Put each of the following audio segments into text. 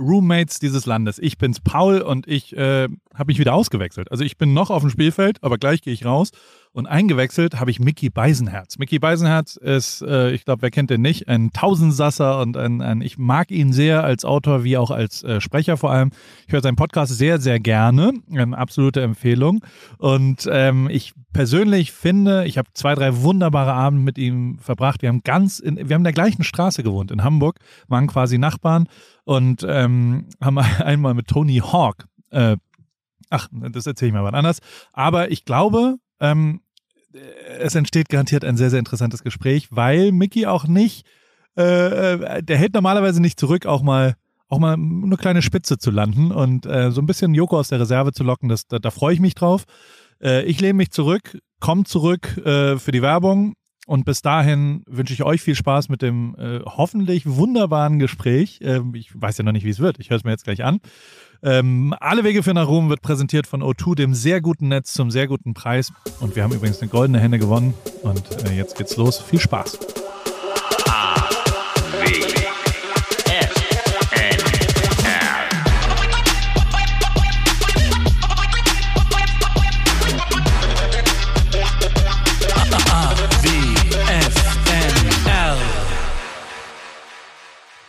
Roommates dieses Landes. Ich bin's Paul und ich äh, habe mich wieder ausgewechselt. Also ich bin noch auf dem Spielfeld, aber gleich gehe ich raus. Und eingewechselt habe ich Mickey Beisenherz. Mickey Beisenherz ist, äh, ich glaube, wer kennt den nicht, ein Tausendsasser und ein, ein, ich mag ihn sehr als Autor wie auch als äh, Sprecher vor allem. Ich höre seinen Podcast sehr, sehr gerne. Eine absolute Empfehlung. Und ähm, ich persönlich finde, ich habe zwei, drei wunderbare Abende mit ihm verbracht. Wir haben ganz, in, wir haben in der gleichen Straße gewohnt in Hamburg, waren quasi Nachbarn und ähm, haben einmal mit Tony Hawk äh, Ach, das erzähle ich mal wann anders. Aber ich glaube, ähm, es entsteht garantiert ein sehr, sehr interessantes Gespräch, weil Mickey auch nicht, äh, äh, der hält normalerweise nicht zurück, auch mal auch mal eine kleine Spitze zu landen und äh, so ein bisschen Joko aus der Reserve zu locken, das, da, da freue ich mich drauf. Äh, ich lehne mich zurück, komme zurück äh, für die Werbung und bis dahin wünsche ich euch viel Spaß mit dem äh, hoffentlich wunderbaren Gespräch. Ähm, ich weiß ja noch nicht, wie es wird. Ich höre es mir jetzt gleich an. Ähm, Alle Wege für nach Rom wird präsentiert von O2, dem sehr guten Netz zum sehr guten Preis. Und wir haben übrigens eine goldene Henne gewonnen. Und äh, jetzt geht's los. Viel Spaß.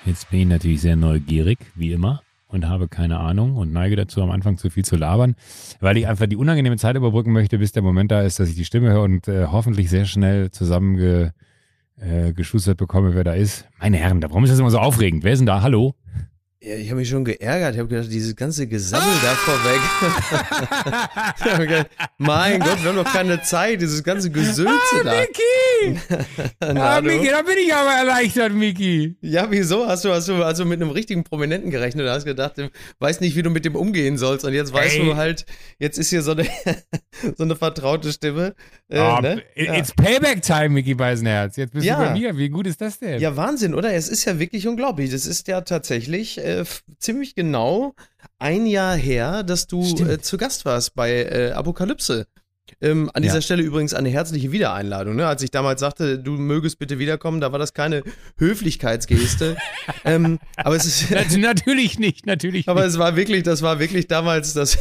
Jetzt bin ich natürlich sehr neugierig, wie immer und habe keine Ahnung und neige dazu, am Anfang zu viel zu labern, weil ich einfach die unangenehme Zeit überbrücken möchte, bis der Moment da ist, dass ich die Stimme höre und äh, hoffentlich sehr schnell zusammengeschustert äh, bekomme, wer da ist. Meine Herren, warum ist das immer so aufregend? Wer ist denn da? Hallo? Ja, ich habe mich schon geärgert. Ich habe gedacht, dieses ganze Gesammel da vorweg. gedacht, mein Gott, wir haben doch keine Zeit, dieses ganze Gesülze ah, da. Miki! Na, ah, Miki, da bin ich aber erleichtert, Miki. Ja, wieso? Hast du, hast du also mit einem richtigen Prominenten gerechnet und hast gedacht, du weißt nicht, wie du mit dem umgehen sollst. Und jetzt weißt Ey. du halt, jetzt ist hier so eine, so eine vertraute Stimme. Äh, oh, ne? It's Payback-Time, Miki Beisenherz. Jetzt bist ja. du bei mir. Wie gut ist das denn? Ja, Wahnsinn, oder? Es ist ja wirklich unglaublich. Das ist ja tatsächlich äh, äh, ziemlich genau ein Jahr her, dass du äh, zu Gast warst bei äh, Apokalypse. Ähm, an dieser ja. Stelle übrigens eine herzliche Wiedereinladung. Ne? Als ich damals sagte, du mögest bitte wiederkommen, da war das keine Höflichkeitsgeste. ähm, aber es ist natürlich nicht, natürlich. Aber nicht. es war wirklich, das war wirklich damals, das,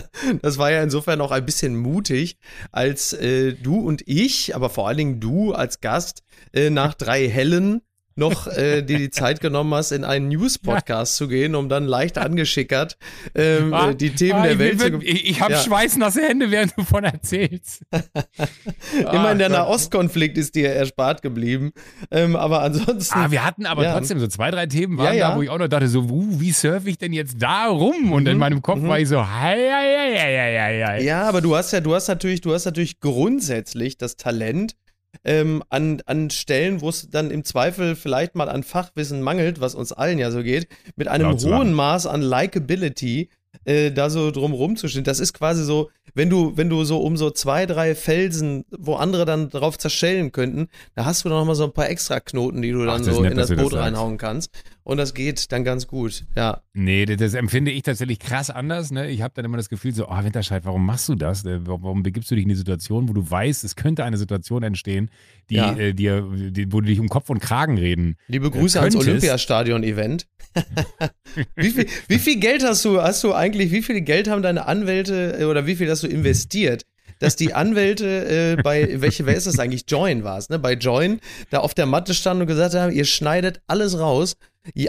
das war ja insofern auch ein bisschen mutig, als äh, du und ich, aber vor allen Dingen du als Gast äh, nach drei Hellen noch äh, dir die Zeit genommen hast, in einen News-Podcast ja. zu gehen, um dann leicht angeschickert ähm, ah, die Themen ah, der Welt zu. Ich, ich habe ja. schweißnasse Hände, während du von erzählst. Immerhin der Nahostkonflikt ist dir erspart geblieben. Ähm, aber ansonsten. Ah, wir hatten aber ja. trotzdem so zwei, drei Themen waren da, wo ich auch noch dachte, so, uh, wie surfe ich denn jetzt da rum? Und mhm. in meinem Kopf mhm. war ich so, hei, hei, hei, hei, hei. Ja, aber du hast ja, du hast natürlich, du hast natürlich grundsätzlich das Talent, ähm, an, an Stellen, wo es dann im Zweifel vielleicht mal an Fachwissen mangelt, was uns allen ja so geht, mit einem hohen Maß an Likability äh, da so drum rumzustehen. Das ist quasi so, wenn du, wenn du so um so zwei, drei Felsen, wo andere dann drauf zerschellen könnten, da hast du noch mal so ein paar extra Knoten, die du dann Ach, so nett, in das Boot das reinhauen kannst. Und das geht dann ganz gut, ja. Nee, das, das empfinde ich tatsächlich krass anders. Ne? Ich habe dann immer das Gefühl so, oh Winterscheid, warum machst du das? Äh, warum begibst du dich in die Situation, wo du weißt, es könnte eine Situation entstehen, die, ja. äh, die, die, wo du dich um Kopf und Kragen reden Liebe Grüße äh, ans Olympiastadion-Event. wie, viel, wie viel Geld hast du, hast du eigentlich, wie viel Geld haben deine Anwälte äh, oder wie viel hast du investiert dass die Anwälte äh, bei, welche, wer ist das eigentlich? Join war es, ne? Bei Join, da auf der Matte standen und gesagt haben, ihr schneidet alles raus,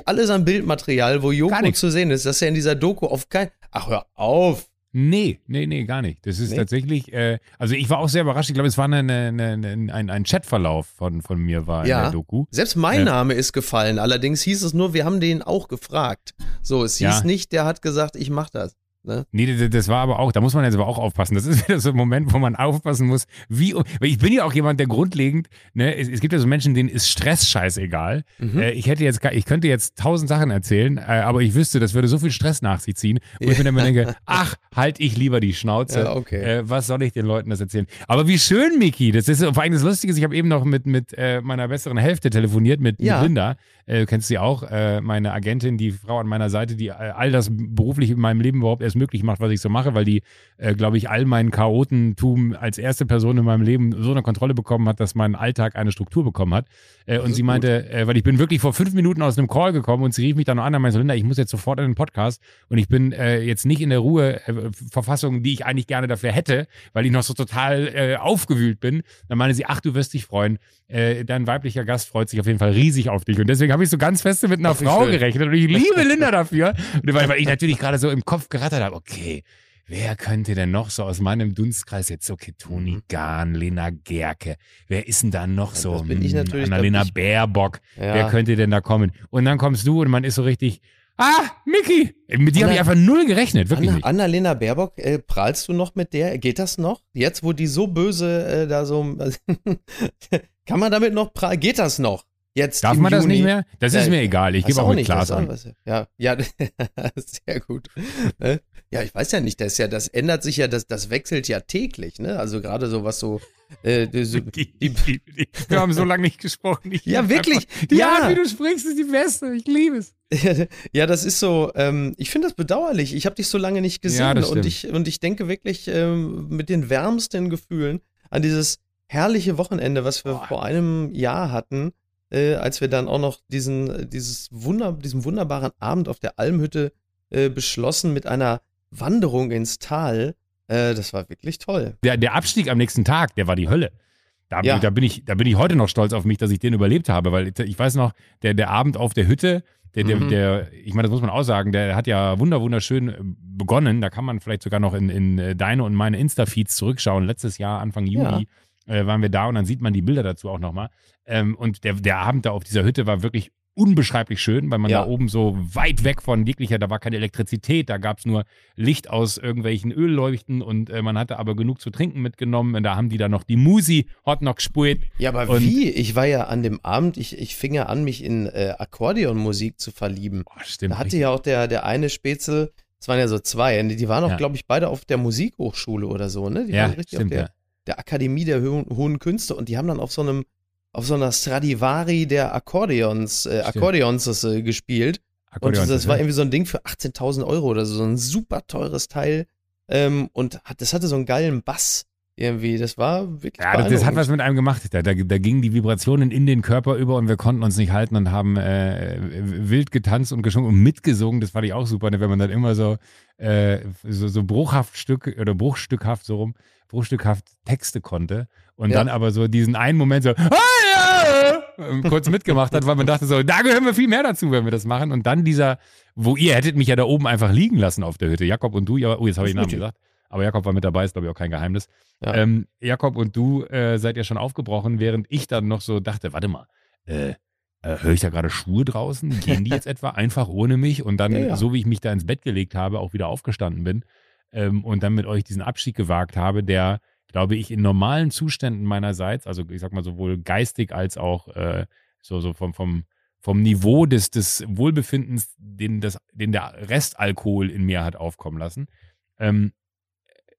alles an Bildmaterial, wo Joko zu sehen ist, dass er in dieser Doku auf kein. Ach, hör auf! Nee, nee, nee, gar nicht. Das ist nee. tatsächlich, äh, also ich war auch sehr überrascht. Ich glaube, es war eine, eine, eine, ein, ein Chatverlauf von, von mir war ja. in der Doku. Selbst mein äh, Name ist gefallen. Allerdings hieß es nur, wir haben den auch gefragt. So, es hieß ja. nicht, der hat gesagt, ich mach das. Ne? Nee, das war aber auch, da muss man jetzt aber auch aufpassen. Das ist wieder so ein Moment, wo man aufpassen muss, wie, weil ich bin ja auch jemand, der grundlegend, ne, es, es gibt ja so Menschen, denen ist Stress scheißegal. Mhm. Äh, ich hätte jetzt, ich könnte jetzt tausend Sachen erzählen, äh, aber ich wüsste, das würde so viel Stress nach sich ziehen, wo ich mir dann denke, ach, halt ich lieber die Schnauze. Ja, okay. Äh, was soll ich den Leuten das erzählen? Aber wie schön, Miki, das ist vor allem das Lustige, ich habe eben noch mit, mit äh, meiner besseren Hälfte telefoniert, mit, ja. mit Linda. Äh, du kennst sie auch, äh, meine Agentin, die Frau an meiner Seite, die all das beruflich in meinem Leben überhaupt erst alles möglich macht, was ich so mache, weil die, äh, glaube ich, all meinen Chaotentum als erste Person in meinem Leben so eine Kontrolle bekommen hat, dass mein Alltag eine Struktur bekommen hat. Äh, und sie meinte, äh, weil ich bin wirklich vor fünf Minuten aus einem Call gekommen und sie rief mich dann noch an und meinte, Linda, ich muss jetzt sofort in den Podcast und ich bin äh, jetzt nicht in der Ruheverfassung, die ich eigentlich gerne dafür hätte, weil ich noch so total äh, aufgewühlt bin. Dann meinte sie, ach, du wirst dich freuen. Äh, dein weiblicher Gast freut sich auf jeden Fall riesig auf dich. Und deswegen habe ich so ganz feste mit einer ach, Frau gerechnet und ich liebe Linda dafür. Weil ich natürlich gerade so im Kopf gerattert habe, okay, Wer könnte denn noch so aus meinem Dunstkreis jetzt, okay, Toni mhm. Gahn, Lena Gerke, wer ist denn da noch so? bin ich natürlich, Annalena ich, Baerbock, ja. wer könnte denn da kommen? Und dann kommst du und man ist so richtig, ah, Miki, mit dir habe ich einfach null gerechnet, wirklich Anna, nicht. Annalena Baerbock, äh, prahlst du noch mit der? Geht das noch? Jetzt, wo die so böse äh, da so, kann man damit noch prahlen? Geht das noch? Jetzt Darf man Juni. das nicht mehr? Das ist mir egal. Ich gebe auch, auch mit Klaas an. Ja, ja, sehr gut. Ne? Ja, ich weiß ja nicht, das ja, das ändert sich ja, das, das wechselt ja täglich, ne? Also gerade so was so. Äh, so die, die, wir haben so lange nicht gesprochen. Ich ja, wirklich. die ja. Art, wie du sprichst, ist die beste. Ich liebe es. ja, das ist so. Ähm, ich finde das bedauerlich. Ich habe dich so lange nicht gesehen ja, und ich und ich denke wirklich ähm, mit den wärmsten Gefühlen an dieses herrliche Wochenende, was wir Boah. vor einem Jahr hatten äh, als wir dann auch noch diesen, dieses Wunder, diesen wunderbaren Abend auf der Almhütte äh, beschlossen mit einer Wanderung ins Tal. Äh, das war wirklich toll. Der, der Abstieg am nächsten Tag, der war die Hölle. Da, ja. da, bin ich, da bin ich heute noch stolz auf mich, dass ich den überlebt habe, weil ich weiß noch, der, der Abend auf der Hütte, der, der, mhm. der, ich meine, das muss man auch sagen, der hat ja wunder, wunderschön äh, begonnen. Da kann man vielleicht sogar noch in, in äh, deine und meine Insta-Feeds zurückschauen. Letztes Jahr, Anfang Juli, ja. äh, waren wir da und dann sieht man die Bilder dazu auch nochmal. Ähm, und der, der Abend da auf dieser Hütte war wirklich unbeschreiblich schön, weil man ja. da oben so weit weg von jeglicher, da war keine Elektrizität, da gab es nur Licht aus irgendwelchen Ölleuchten und äh, man hatte aber genug zu trinken mitgenommen und da haben die da noch die Musi Hot noch gespielt. Ja, aber und wie? Ich war ja an dem Abend, ich, ich fing ja an, mich in äh, Akkordeonmusik zu verlieben. Oh, stimmt. Da hatte richtig. ja auch der, der eine Spätzle, es waren ja so zwei, die waren auch, ja. glaube ich, beide auf der Musikhochschule oder so, ne? Die ja, waren richtig stimmt, auf der, der Akademie der Ho hohen Künste und die haben dann auf so einem auf so einer Stradivari der Akkordeons, äh, Akkordeons äh, gespielt. und das, das war irgendwie so ein Ding für 18.000 Euro oder so, so ein super teures Teil. Ähm, und hat, das hatte so einen geilen Bass irgendwie. Das war wirklich. Ja, das, das hat was mit einem gemacht. Da, da, da gingen die Vibrationen in den Körper über und wir konnten uns nicht halten und haben äh, wild getanzt und gesungen und mitgesungen. Das fand ich auch super, ne, wenn man dann immer so, äh, so, so bruchhaft Stück oder bruchstückhaft so rum, bruchstückhaft Texte konnte und ja. dann aber so diesen einen Moment so, ah, ja! kurz mitgemacht hat, weil man dachte so, da gehören wir viel mehr dazu, wenn wir das machen. Und dann dieser, wo ihr hättet mich ja da oben einfach liegen lassen auf der Hütte, Jakob und du, ja, oh, jetzt habe ich den Namen gesagt. Aber Jakob war mit dabei, ist glaube ich auch kein Geheimnis. Ja. Ähm, Jakob und du äh, seid ja schon aufgebrochen, während ich dann noch so dachte, warte mal, äh, äh, höre ich da gerade Schuhe draußen? Gehen die jetzt etwa einfach ohne mich? Und dann, ja, ja. so wie ich mich da ins Bett gelegt habe, auch wieder aufgestanden bin ähm, und dann mit euch diesen Abschied gewagt habe, der glaube ich, in normalen Zuständen meinerseits, also ich sag mal sowohl geistig als auch äh, so, so vom, vom, vom Niveau des, des Wohlbefindens, den, das, den der Restalkohol in mir hat aufkommen lassen, ähm,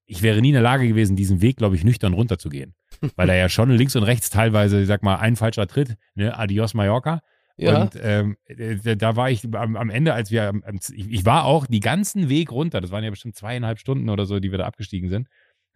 ich wäre nie in der Lage gewesen, diesen Weg, glaube ich, nüchtern runterzugehen. Weil da ja schon links und rechts teilweise, ich sag mal, ein falscher Tritt, ne, Adios Mallorca. Ja. Und ähm, äh, da war ich am, am Ende, als wir, ich, ich, war auch die ganzen Weg runter, das waren ja bestimmt zweieinhalb Stunden oder so, die wir da abgestiegen sind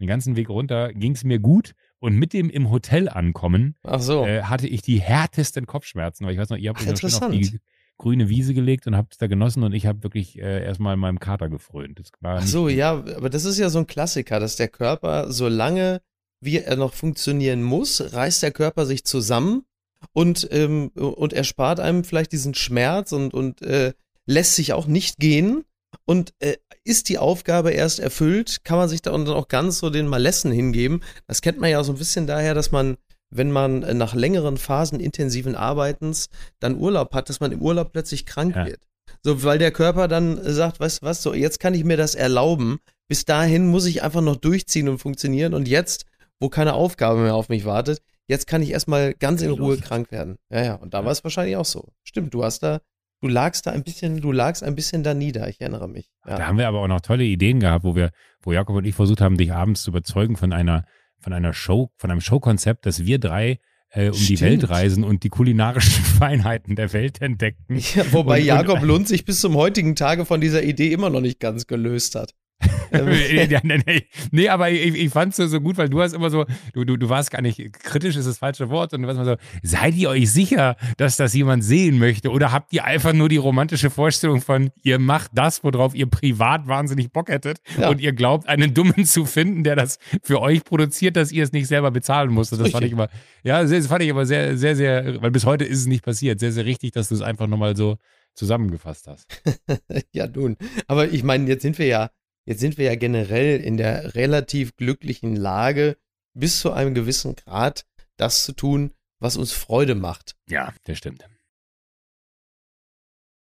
den ganzen Weg runter ging es mir gut. Und mit dem im Hotel ankommen so. äh, hatte ich die härtesten Kopfschmerzen. Weil ich weiß noch, ihr habt euch auf die grüne Wiese gelegt und habt es da genossen und ich habe wirklich äh, erstmal meinem Kater gefrönt. Ach so, ja, aber das ist ja so ein Klassiker, dass der Körper, solange wie er noch funktionieren muss, reißt der Körper sich zusammen und, ähm, und erspart einem vielleicht diesen Schmerz und, und äh, lässt sich auch nicht gehen. Und äh, ist die Aufgabe erst erfüllt, kann man sich da dann auch ganz so den Malessen hingeben. Das kennt man ja so ein bisschen daher, dass man, wenn man äh, nach längeren Phasen intensiven Arbeitens dann Urlaub hat, dass man im Urlaub plötzlich krank ja. wird. So, weil der Körper dann sagt, weißt du was, so, jetzt kann ich mir das erlauben. Bis dahin muss ich einfach noch durchziehen und funktionieren. Und jetzt, wo keine Aufgabe mehr auf mich wartet, jetzt kann ich erstmal ganz in Ruhe krank werden. Ja, ja. Und da war es wahrscheinlich auch so. Stimmt, du hast da du lagst da ein bisschen, du lagst ein bisschen da nieder, ich erinnere mich. Ja. Da haben wir aber auch noch tolle Ideen gehabt, wo wir, wo Jakob und ich versucht haben, dich abends zu überzeugen von einer, von einer Show, von einem Showkonzept, dass wir drei äh, um Stimmt. die Welt reisen und die kulinarischen Feinheiten der Welt entdecken. Ja, wobei und, Jakob und, Lund sich bis zum heutigen Tage von dieser Idee immer noch nicht ganz gelöst hat. Ähm. nee, aber ich, ich fand es so gut, weil du hast immer so, du, du, du warst gar nicht kritisch, ist das falsche Wort, und du warst immer so, seid ihr euch sicher, dass das jemand sehen möchte? Oder habt ihr einfach nur die romantische Vorstellung von, ihr macht das, worauf ihr privat wahnsinnig Bock hättet ja. und ihr glaubt, einen Dummen zu finden, der das für euch produziert, dass ihr es nicht selber bezahlen musstet. Das fand ich immer, ja, das fand ich aber sehr, sehr, sehr, weil bis heute ist es nicht passiert. Sehr, sehr richtig, dass du es einfach nochmal so zusammengefasst hast. ja, nun. Aber ich meine, jetzt sind wir ja, jetzt sind wir ja generell in der relativ glücklichen Lage, bis zu einem gewissen Grad das zu tun, was uns Freude macht. Ja, das stimmt.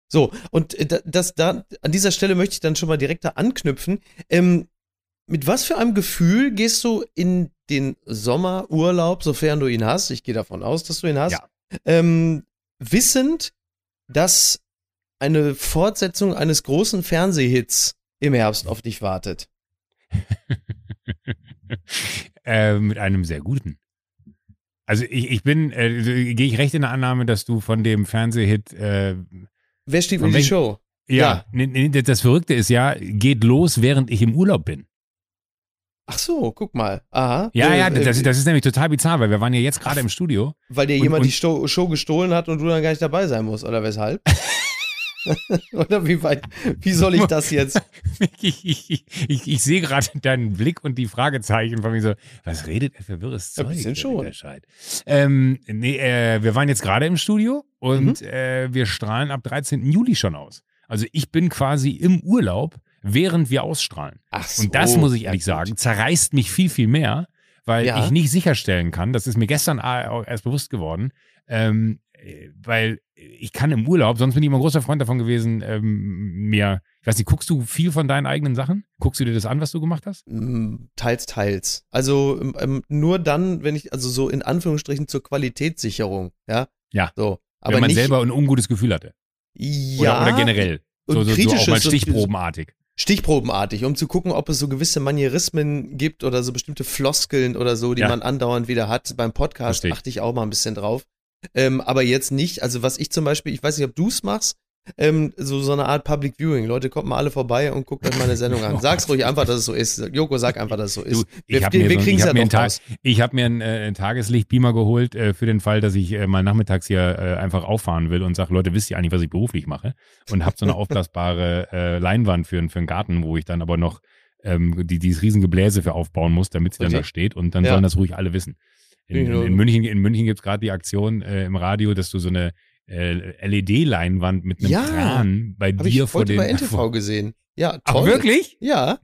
So, und äh, das, da, an dieser Stelle möchte ich dann schon mal direkt da anknüpfen. Ähm, mit was für einem Gefühl gehst du in den Sommerurlaub, sofern du ihn hast? Ich gehe davon aus, dass du ihn hast. Ja. Ähm, wissend, dass eine Fortsetzung eines großen Fernsehhits im Herbst auf dich wartet? äh, mit einem sehr guten. Also ich, ich bin, äh, gehe ich recht in der Annahme, dass du von dem Fernsehhit äh, Wer steht in die Show? Ja, ja, das Verrückte ist ja, geht los, während ich im Urlaub bin. Ach so, guck mal. Aha. Ja, äh, ja, das, das, ist nämlich total bizarr, weil wir waren ja jetzt gerade im Studio. Weil dir jemand und, die Show gestohlen hat und du dann gar nicht dabei sein musst, oder weshalb? Oder wie weit, wie soll ich das jetzt? ich, ich, ich, ich sehe gerade deinen Blick und die Fragezeichen von mir so, was redet er für wirres Zeug? Ein bisschen schon. Ähm, nee, äh, wir waren jetzt gerade im Studio und mhm. äh, wir strahlen ab 13. Juli schon aus. Also ich bin quasi im Urlaub, während wir ausstrahlen. Ach so. Und das muss ich ehrlich sagen, zerreißt mich viel, viel mehr, weil ja. ich nicht sicherstellen kann, das ist mir gestern erst bewusst geworden, ähm, äh, weil ich kann im Urlaub, sonst bin ich immer ein großer Freund davon gewesen, ähm, mir, ich weiß nicht, guckst du viel von deinen eigenen Sachen? Guckst du dir das an, was du gemacht hast? Mm, teils, teils. Also ähm, ähm, nur dann, wenn ich, also so in Anführungsstrichen zur Qualitätssicherung, ja? Ja. So. Aber wenn man nicht, selber ein ungutes Gefühl hatte. Ja. Oder, oder generell. So, so, so auch mal stichprobenartig. Stichprobenartig, um zu gucken, ob es so gewisse Manierismen gibt oder so bestimmte Floskeln oder so, die ja. man andauernd wieder hat. Beim Podcast achte ich auch mal ein bisschen drauf. Ähm, aber jetzt nicht, also was ich zum Beispiel, ich weiß nicht, ob du es machst, ähm, so, so eine Art Public Viewing. Leute, kommt mal alle vorbei und guckt euch meine Sendung an. Sag's ruhig einfach, dass es so ist. Joko, sag einfach, dass es so ist. Du, wir wir, wir kriegen es ja noch Tag, Ich habe mir einen äh, Tageslichtbeamer geholt äh, für den Fall, dass ich äh, mal nachmittags hier äh, einfach auffahren will und sage, Leute, wisst ihr eigentlich, was ich beruflich mache? Und habe so eine aufblasbare äh, Leinwand für, für einen Garten, wo ich dann aber noch ähm, die, dieses riesen Gebläse für aufbauen muss, damit sie okay. dann da steht. Und dann ja. sollen das ruhig alle wissen. In, in, in München, in München gibt es gerade die Aktion äh, im Radio, dass du so eine äh, LED-Leinwand mit einem ja, Kran bei dir ich vor den. bei NTV vor, gesehen. Ja, toll. Ach, wirklich? Ja.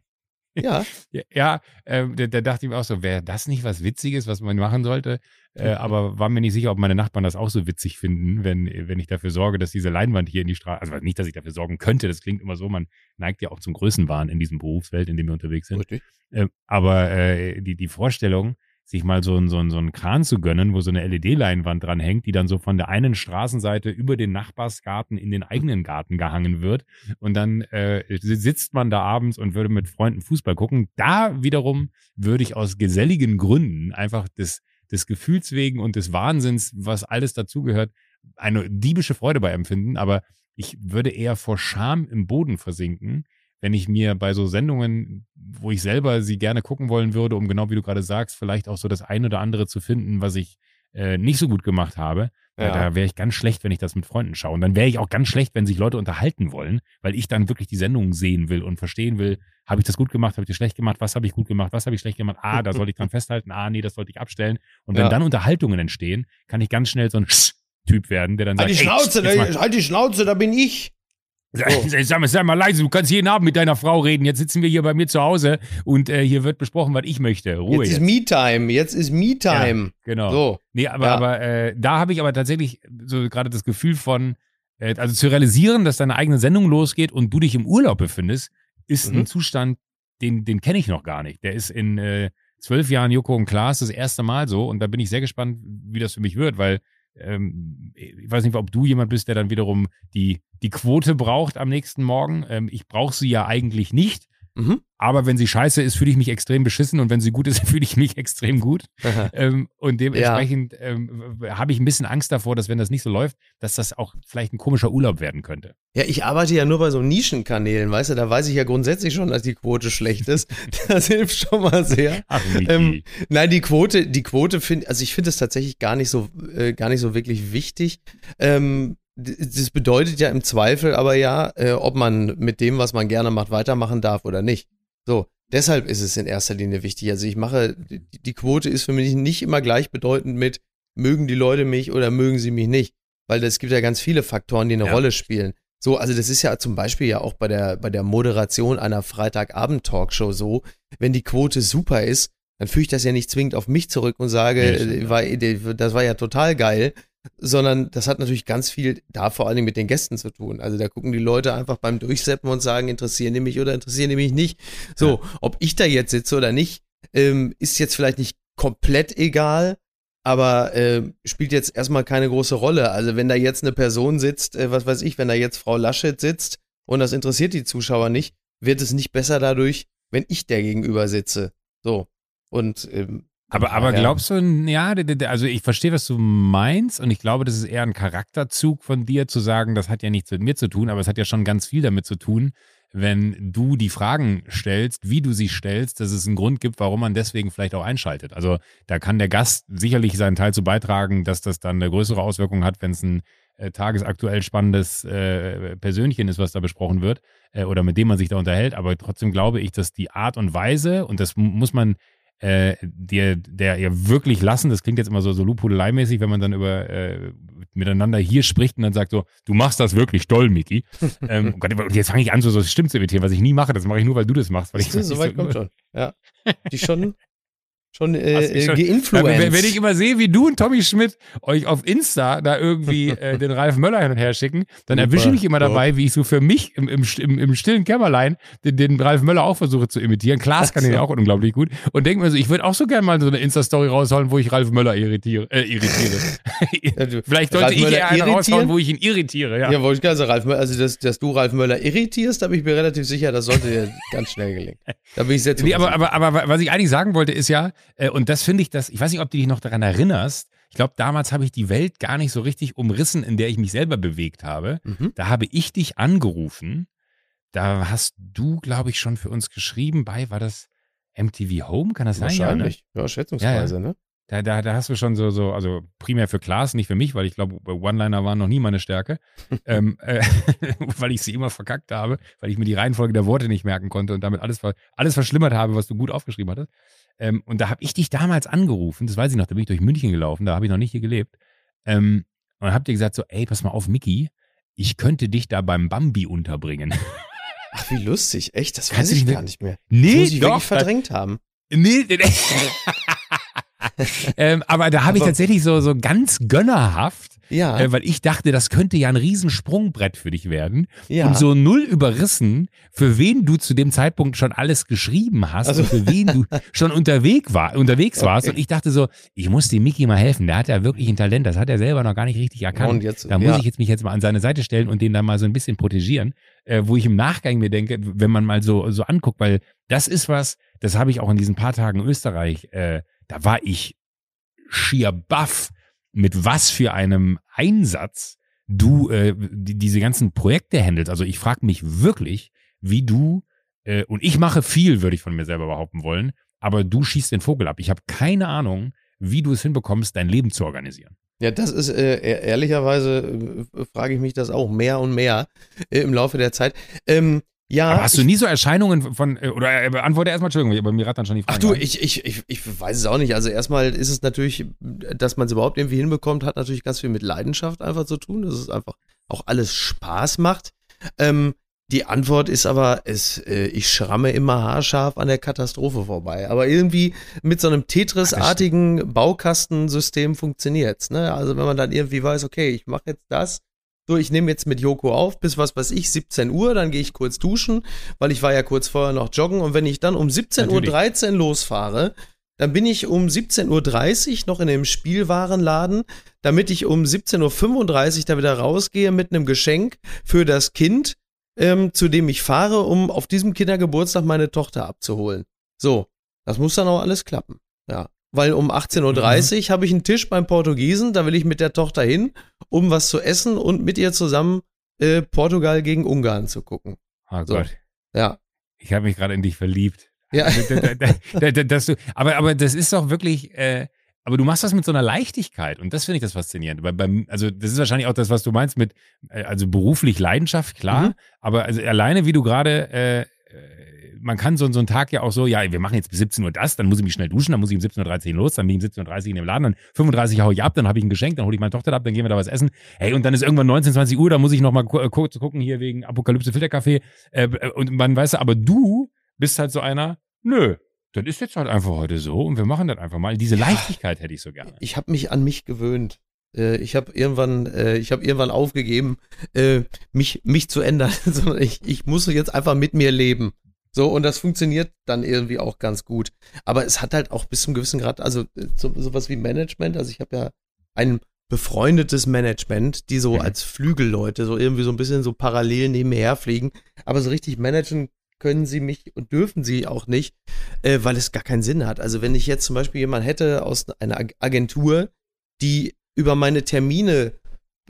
Ja. ja, äh, da, da, dachte ich mir auch so, wäre das nicht was Witziges, was man machen sollte? Äh, aber war mir nicht sicher, ob meine Nachbarn das auch so witzig finden, wenn, wenn ich dafür sorge, dass diese Leinwand hier in die Straße, also nicht, dass ich dafür sorgen könnte, das klingt immer so, man neigt ja auch zum Größenwahn in diesem Berufswelt, in dem wir unterwegs sind. Äh, aber äh, die, die Vorstellung, sich mal so, so, so einen Kran zu gönnen, wo so eine LED-Leinwand dran hängt, die dann so von der einen Straßenseite über den Nachbarsgarten in den eigenen Garten gehangen wird. Und dann äh, sitzt man da abends und würde mit Freunden Fußball gucken. Da wiederum würde ich aus geselligen Gründen einfach des, des Gefühls wegen und des Wahnsinns, was alles dazugehört, eine diebische Freude bei empfinden. Aber ich würde eher vor Scham im Boden versinken, wenn ich mir bei so Sendungen, wo ich selber sie gerne gucken wollen würde, um genau wie du gerade sagst, vielleicht auch so das eine oder andere zu finden, was ich äh, nicht so gut gemacht habe, ja. da wäre ich ganz schlecht, wenn ich das mit Freunden schaue. Und dann wäre ich auch ganz schlecht, wenn sich Leute unterhalten wollen, weil ich dann wirklich die Sendung sehen will und verstehen will, habe ich das gut gemacht, habe ich das schlecht gemacht, was habe ich gut gemacht, was habe ich schlecht gemacht, ah, da sollte ich dran festhalten, ah, nee, das sollte ich abstellen. Und wenn ja. dann Unterhaltungen entstehen, kann ich ganz schnell so ein Typ werden, der dann halt sagt, die Schnauze, ey, halt die Schnauze, da bin ich. So. Sag, mal, sag mal leise, du kannst jeden Abend mit deiner Frau reden. Jetzt sitzen wir hier bei mir zu Hause und äh, hier wird besprochen, was ich möchte. Ruhe. Jetzt, jetzt. ist Me-Time, jetzt ist Me-Time. Ja, genau. So. Nee, aber, ja. aber äh, da habe ich aber tatsächlich so gerade das Gefühl von, äh, also zu realisieren, dass deine eigene Sendung losgeht und du dich im Urlaub befindest, ist mhm. ein Zustand, den, den kenne ich noch gar nicht. Der ist in äh, zwölf Jahren Joko und Klaas das erste Mal so und da bin ich sehr gespannt, wie das für mich wird, weil ähm, ich weiß nicht, ob du jemand bist, der dann wiederum die, die Quote braucht am nächsten Morgen. Ähm, ich brauche sie ja eigentlich nicht, Mhm. Aber wenn sie scheiße ist, fühle ich mich extrem beschissen und wenn sie gut ist, fühle ich mich extrem gut. ähm, und dementsprechend ja. ähm, habe ich ein bisschen Angst davor, dass wenn das nicht so läuft, dass das auch vielleicht ein komischer Urlaub werden könnte. Ja, ich arbeite ja nur bei so Nischenkanälen, weißt du, da weiß ich ja grundsätzlich schon, dass die Quote schlecht ist. Das hilft schon mal sehr. Ach, ähm, nein, die Quote, die Quote finde, also ich finde es tatsächlich gar nicht so, äh, gar nicht so wirklich wichtig. Ähm, das bedeutet ja im Zweifel aber ja, äh, ob man mit dem, was man gerne macht, weitermachen darf oder nicht. So, deshalb ist es in erster Linie wichtig. Also ich mache, die, die Quote ist für mich nicht immer gleichbedeutend mit, mögen die Leute mich oder mögen sie mich nicht. Weil es gibt ja ganz viele Faktoren, die eine ja. Rolle spielen. So, also das ist ja zum Beispiel ja auch bei der, bei der Moderation einer Freitagabend-Talkshow so, wenn die Quote super ist, dann führe ich das ja nicht zwingend auf mich zurück und sage, äh, war, das war ja total geil, sondern das hat natürlich ganz viel da vor allen Dingen mit den Gästen zu tun. Also da gucken die Leute einfach beim Durchseppen und sagen, interessieren die mich oder interessieren die mich nicht. So, ja. ob ich da jetzt sitze oder nicht, ähm, ist jetzt vielleicht nicht komplett egal, aber äh, spielt jetzt erstmal keine große Rolle. Also wenn da jetzt eine Person sitzt, äh, was weiß ich, wenn da jetzt Frau Laschet sitzt und das interessiert die Zuschauer nicht, wird es nicht besser dadurch, wenn ich der gegenüber sitze. So. Und ähm, aber, aber glaubst du, ja, also ich verstehe, was du meinst und ich glaube, das ist eher ein Charakterzug von dir zu sagen, das hat ja nichts mit mir zu tun, aber es hat ja schon ganz viel damit zu tun, wenn du die Fragen stellst, wie du sie stellst, dass es einen Grund gibt, warum man deswegen vielleicht auch einschaltet. Also da kann der Gast sicherlich seinen Teil zu beitragen, dass das dann eine größere Auswirkung hat, wenn es ein äh, tagesaktuell spannendes äh, Persönchen ist, was da besprochen wird äh, oder mit dem man sich da unterhält. Aber trotzdem glaube ich, dass die Art und Weise, und das muss man äh, der, der ihr wirklich lassen, das klingt jetzt immer so, so Lobhudelei-mäßig, wenn man dann über äh, miteinander hier spricht und dann sagt so, du machst das wirklich toll, Miki. ähm, oh Gott, jetzt fange ich an, so, so Stimmen zu imitieren, was ich nie mache, das mache ich nur, weil du das machst. Weil ich, so weit kommt schon. Ja. Die schon schon, äh, schon geinfluenced. Wenn, wenn, ich immer sehe, wie du und Tommy Schmidt euch auf Insta da irgendwie äh, den Ralf Möller hin und her schicken, dann erwische ich mich immer dabei, wie ich so für mich im, im, im, im stillen Kämmerlein den, den, Ralf Möller auch versuche zu imitieren. Klaas kann so. den ja auch unglaublich gut. Und denke mir so, ich würde auch so gerne mal so eine Insta-Story raushauen, wo ich Ralf Möller irritiere. Äh, irritiere. Vielleicht sollte Ralf ich eher eine raushauen, wo ich ihn irritiere. Ja, ja wollte ich gerade sagen, Ralf Möller, also dass, dass du Ralf Möller irritierst, da bin ich mir relativ sicher, das sollte dir ganz schnell gelingen. Da bin ich sehr nee, aber, aber, aber was ich eigentlich sagen wollte, ist ja, äh, und das finde ich das, ich weiß nicht, ob du dich noch daran erinnerst, ich glaube, damals habe ich die Welt gar nicht so richtig umrissen, in der ich mich selber bewegt habe. Mhm. Da habe ich dich angerufen. Da hast du, glaube ich, schon für uns geschrieben bei, war das MTV Home? Kann das sein? Wahrscheinlich, ja, ne? ja schätzungsweise, ja, ja. ne? Da, da, da hast du schon so, so, also primär für Klaas, nicht für mich, weil ich glaube, One-Liner waren noch nie meine Stärke, ähm, äh, weil ich sie immer verkackt habe, weil ich mir die Reihenfolge der Worte nicht merken konnte und damit alles, alles verschlimmert habe, was du gut aufgeschrieben hattest. Ähm, und da habe ich dich damals angerufen, das weiß ich noch, da bin ich durch München gelaufen, da habe ich noch nicht hier gelebt. Ähm, und habt ihr gesagt so, ey, pass mal auf, Mickey, ich könnte dich da beim Bambi unterbringen. Ach, wie lustig, echt, das weiß ich gar nicht mehr. Nee, das muss ich doch, wirklich verdrängt haben. Nee, nee, nee. ähm, aber da habe ich tatsächlich so, so ganz gönnerhaft, ja. Äh, weil ich dachte, das könnte ja ein Riesensprungbrett für dich werden. Ja. Und so null überrissen, für wen du zu dem Zeitpunkt schon alles geschrieben hast also. und für wen du schon unterwegs, war, unterwegs okay. warst. Und ich dachte so, ich muss dem Mickey mal helfen. Der hat ja wirklich ein Talent, das hat er selber noch gar nicht richtig erkannt. Und jetzt, da muss ja. ich jetzt mich jetzt mal an seine Seite stellen und den dann mal so ein bisschen protegieren, äh, wo ich im Nachgang mir denke, wenn man mal so, so anguckt, weil das ist was, das habe ich auch in diesen paar Tagen in Österreich äh, da war ich schier baff, mit was für einem Einsatz du äh, die, diese ganzen Projekte handelst. Also ich frage mich wirklich, wie du, äh, und ich mache viel, würde ich von mir selber behaupten wollen, aber du schießt den Vogel ab. Ich habe keine Ahnung, wie du es hinbekommst, dein Leben zu organisieren. Ja, das ist äh, e-, ehrlicherweise äh, frage ich mich das auch mehr und mehr äh, im Laufe der Zeit. Ähm, ja. Aber hast du nie so Erscheinungen von, äh, oder äh, beantworte erstmal, Entschuldigung, aber mir rattern schon die Frage. Ach du, ich, ich, ich, ich weiß es auch nicht. Also erstmal ist es natürlich, dass man es überhaupt irgendwie hinbekommt, hat natürlich ganz viel mit Leidenschaft einfach zu tun, dass es einfach auch alles Spaß macht. Ähm, die Antwort ist aber, es, äh, ich schramme immer haarscharf an der Katastrophe vorbei. Aber irgendwie mit so einem Tetris-artigen Baukastensystem funktioniert's. Ne? Also wenn man dann irgendwie weiß, okay, ich mache jetzt das so, ich nehme jetzt mit Joko auf, bis was weiß ich, 17 Uhr, dann gehe ich kurz duschen, weil ich war ja kurz vorher noch joggen und wenn ich dann um 17.13 Uhr losfahre, dann bin ich um 17.30 Uhr noch in dem Spielwarenladen, damit ich um 17.35 Uhr da wieder rausgehe mit einem Geschenk für das Kind, ähm, zu dem ich fahre, um auf diesem Kindergeburtstag meine Tochter abzuholen. So, das muss dann auch alles klappen. Weil um 18.30 Uhr mhm. habe ich einen Tisch beim Portugiesen, da will ich mit der Tochter hin, um was zu essen und mit ihr zusammen äh, Portugal gegen Ungarn zu gucken. Oh so. Gott. Ja. Ich habe mich gerade in dich verliebt. Ja. Also, dass du, aber, aber das ist doch wirklich, äh, aber du machst das mit so einer Leichtigkeit und das finde ich das faszinierend. Weil beim, also das ist wahrscheinlich auch das, was du meinst mit, äh, also beruflich Leidenschaft, klar, mhm. aber also alleine wie du gerade, äh, man kann so, so einen Tag ja auch so, ja, wir machen jetzt bis 17 Uhr das, dann muss ich mich schnell duschen, dann muss ich um 17.30 Uhr los, dann bin ich um 17.30 Uhr in dem Laden, dann 35 haue ich ab, dann habe ich ein Geschenk, dann hole ich meine Tochter ab, dann gehen wir da was essen. Hey, und dann ist irgendwann 19, 20 Uhr, da muss ich nochmal kurz gucken hier wegen Apokalypse Filterkaffee. Äh, und man weiß, aber du bist halt so einer, nö, das ist jetzt halt einfach heute so und wir machen das einfach mal. Diese Leichtigkeit hätte ich so gerne. Ich habe mich an mich gewöhnt. Äh, ich habe irgendwann, äh, ich habe irgendwann aufgegeben, äh, mich mich zu ändern, sondern ich, ich muss jetzt einfach mit mir leben. So und das funktioniert dann irgendwie auch ganz gut. Aber es hat halt auch bis zum gewissen Grad, also so, sowas wie Management. Also ich habe ja ein befreundetes Management, die so mhm. als Flügelleute so irgendwie so ein bisschen so parallel nebenher fliegen. Aber so richtig managen können sie mich und dürfen sie auch nicht, äh, weil es gar keinen Sinn hat. Also wenn ich jetzt zum Beispiel jemand hätte aus einer Agentur, die über meine Termine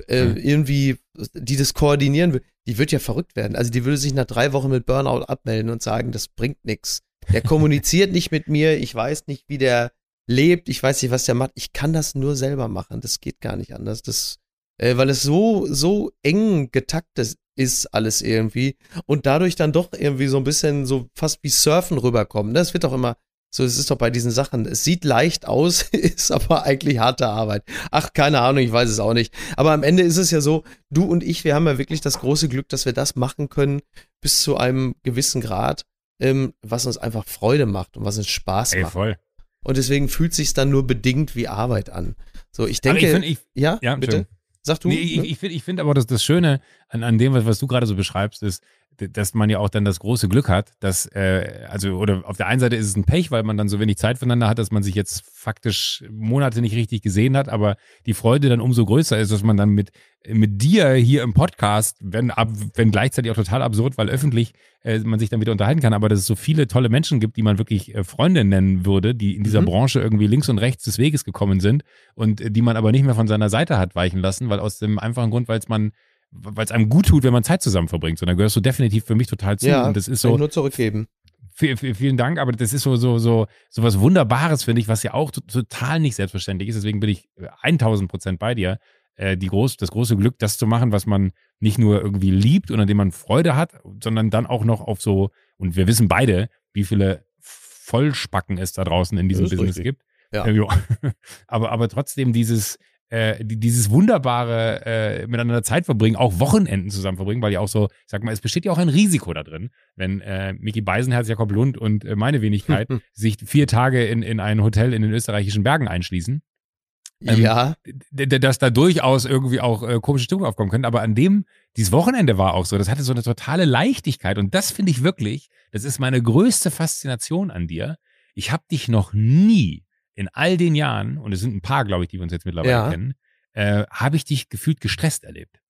äh, mhm. irgendwie, die das koordinieren will, die wird ja verrückt werden. Also die würde sich nach drei Wochen mit Burnout abmelden und sagen, das bringt nichts. Der kommuniziert nicht mit mir, ich weiß nicht, wie der lebt, ich weiß nicht, was der macht. Ich kann das nur selber machen. Das geht gar nicht anders. Das, äh, weil es so, so eng getaktet ist alles irgendwie und dadurch dann doch irgendwie so ein bisschen so fast wie Surfen rüberkommen. Das wird doch immer so, es ist doch bei diesen Sachen, es sieht leicht aus, ist aber eigentlich harte Arbeit. Ach, keine Ahnung, ich weiß es auch nicht. Aber am Ende ist es ja so, du und ich, wir haben ja wirklich das große Glück, dass wir das machen können bis zu einem gewissen Grad, ähm, was uns einfach Freude macht und was uns Spaß Ey, macht. Voll. Und deswegen fühlt sich dann nur bedingt wie Arbeit an. So, ich denke, ich find, ich, ja, ja, bitte. Sag du. Nee, ich, ne? ich finde ich find aber, dass das Schöne an, an dem, was, was du gerade so beschreibst, ist, dass man ja auch dann das große Glück hat, dass, äh, also, oder auf der einen Seite ist es ein Pech, weil man dann so wenig Zeit voneinander hat, dass man sich jetzt faktisch Monate nicht richtig gesehen hat, aber die Freude dann umso größer ist, dass man dann mit, mit dir hier im Podcast, wenn, ab, wenn gleichzeitig auch total absurd, weil öffentlich äh, man sich dann wieder unterhalten kann, aber dass es so viele tolle Menschen gibt, die man wirklich äh, Freunde nennen würde, die in dieser mhm. Branche irgendwie links und rechts des Weges gekommen sind und äh, die man aber nicht mehr von seiner Seite hat weichen lassen, weil aus dem einfachen Grund, weil es man weil es einem gut tut, wenn man Zeit zusammen verbringt. So, dann gehörst du definitiv für mich total zu. Ja, und das ist so. nur zurückgeben. Vielen Dank, aber das ist so, so, so, so was Wunderbares, finde ich, was ja auch total nicht selbstverständlich ist. Deswegen bin ich 1000 äh, Prozent bei dir. Äh, die groß, das große Glück, das zu machen, was man nicht nur irgendwie liebt und an dem man Freude hat, sondern dann auch noch auf so, und wir wissen beide, wie viele Vollspacken es da draußen in diesem Business richtig. gibt. Ja. Aber, aber trotzdem dieses, äh, dieses wunderbare äh, miteinander Zeit verbringen, auch Wochenenden zusammen verbringen, weil ja auch so, ich sag mal, es besteht ja auch ein Risiko da drin, wenn äh, Micky Beisenherz, Jakob Lund und äh, meine Wenigkeit sich vier Tage in, in ein Hotel in den österreichischen Bergen einschließen. Ähm, ja. Dass da durchaus irgendwie auch äh, komische Stimmung aufkommen können. Aber an dem, dieses Wochenende war auch so, das hatte so eine totale Leichtigkeit. Und das finde ich wirklich, das ist meine größte Faszination an dir. Ich habe dich noch nie in all den Jahren, und es sind ein paar, glaube ich, die wir uns jetzt mittlerweile ja. kennen, äh, habe ich dich gefühlt gestresst erlebt.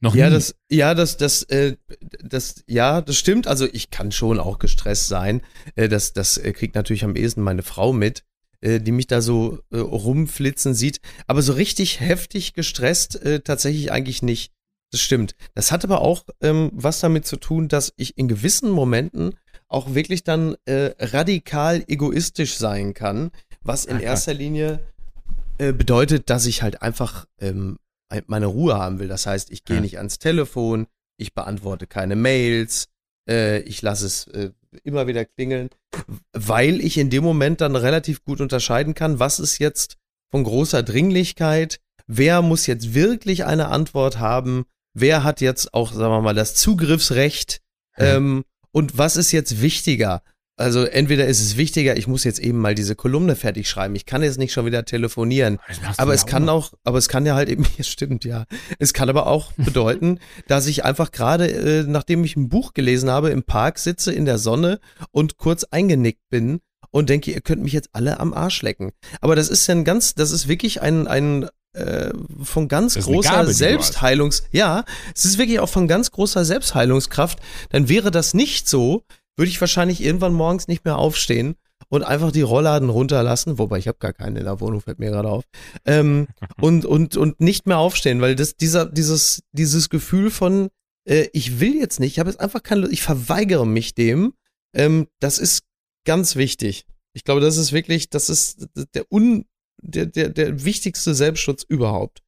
Noch ja, nie. das, ja, das, das, äh, das, ja, das stimmt. Also ich kann schon auch gestresst sein. Äh, das, das äh, kriegt natürlich am ehesten meine Frau mit, äh, die mich da so äh, rumflitzen sieht. Aber so richtig heftig gestresst äh, tatsächlich eigentlich nicht. Das stimmt. Das hat aber auch ähm, was damit zu tun, dass ich in gewissen Momenten auch wirklich dann radikal egoistisch sein kann, was in erster Linie äh, bedeutet, dass ich halt einfach ähm, meine Ruhe haben will. Das heißt, ich gehe ja. nicht ans Telefon, ich beantworte keine Mails, äh, ich lasse es äh, immer wieder klingeln, weil ich in dem Moment dann relativ gut unterscheiden kann, was ist jetzt von großer Dringlichkeit, wer muss jetzt wirklich eine Antwort haben, wer hat jetzt auch, sagen wir mal, das Zugriffsrecht ja. ähm, und was ist jetzt wichtiger. Also entweder ist es wichtiger, ich muss jetzt eben mal diese Kolumne fertig schreiben. Ich kann jetzt nicht schon wieder telefonieren. Aber es kann auch, aber es kann ja halt eben, stimmt ja. Es kann aber auch bedeuten, dass ich einfach gerade, äh, nachdem ich ein Buch gelesen habe, im Park sitze in der Sonne und kurz eingenickt bin und denke, ihr könnt mich jetzt alle am Arsch lecken. Aber das ist ja ein ganz, das ist wirklich ein, ein äh, von ganz großer Gabe, Selbstheilungs, ja, es ist wirklich auch von ganz großer Selbstheilungskraft, dann wäre das nicht so, würde ich wahrscheinlich irgendwann morgens nicht mehr aufstehen und einfach die Rollladen runterlassen, wobei ich habe gar keine in der Wohnung, fällt mir gerade auf, ähm, und, und, und nicht mehr aufstehen, weil das, dieser, dieses, dieses Gefühl von, äh, ich will jetzt nicht, ich habe jetzt einfach keine Lust, ich verweigere mich dem, ähm, das ist ganz wichtig. Ich glaube, das ist wirklich, das ist der, un, der, der, der wichtigste Selbstschutz überhaupt.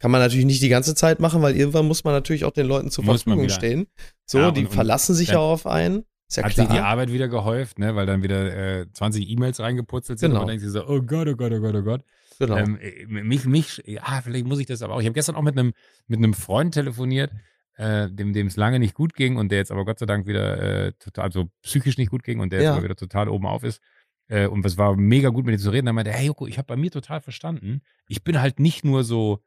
Kann man natürlich nicht die ganze Zeit machen, weil irgendwann muss man natürlich auch den Leuten zur muss Verfügung stehen. So, ja, und, die verlassen sich ja auf einen. Ist ja hat klar. sich die Arbeit wieder gehäuft, ne? weil dann wieder äh, 20 E-Mails reingeputzelt sind genau. und man denkt sich so, oh Gott, oh Gott, oh Gott, oh Gott. Genau. Ähm, äh, mich, mich, ja, vielleicht muss ich das aber auch. Ich habe gestern auch mit einem mit einem Freund telefoniert, äh, dem dem es lange nicht gut ging und der jetzt aber Gott sei Dank wieder äh, total, also psychisch nicht gut ging und der ja. jetzt aber wieder total oben auf ist. Äh, und es war mega gut mit ihm zu reden. Da meinte er, hey Joko, ich habe bei mir total verstanden. Ich bin halt nicht nur so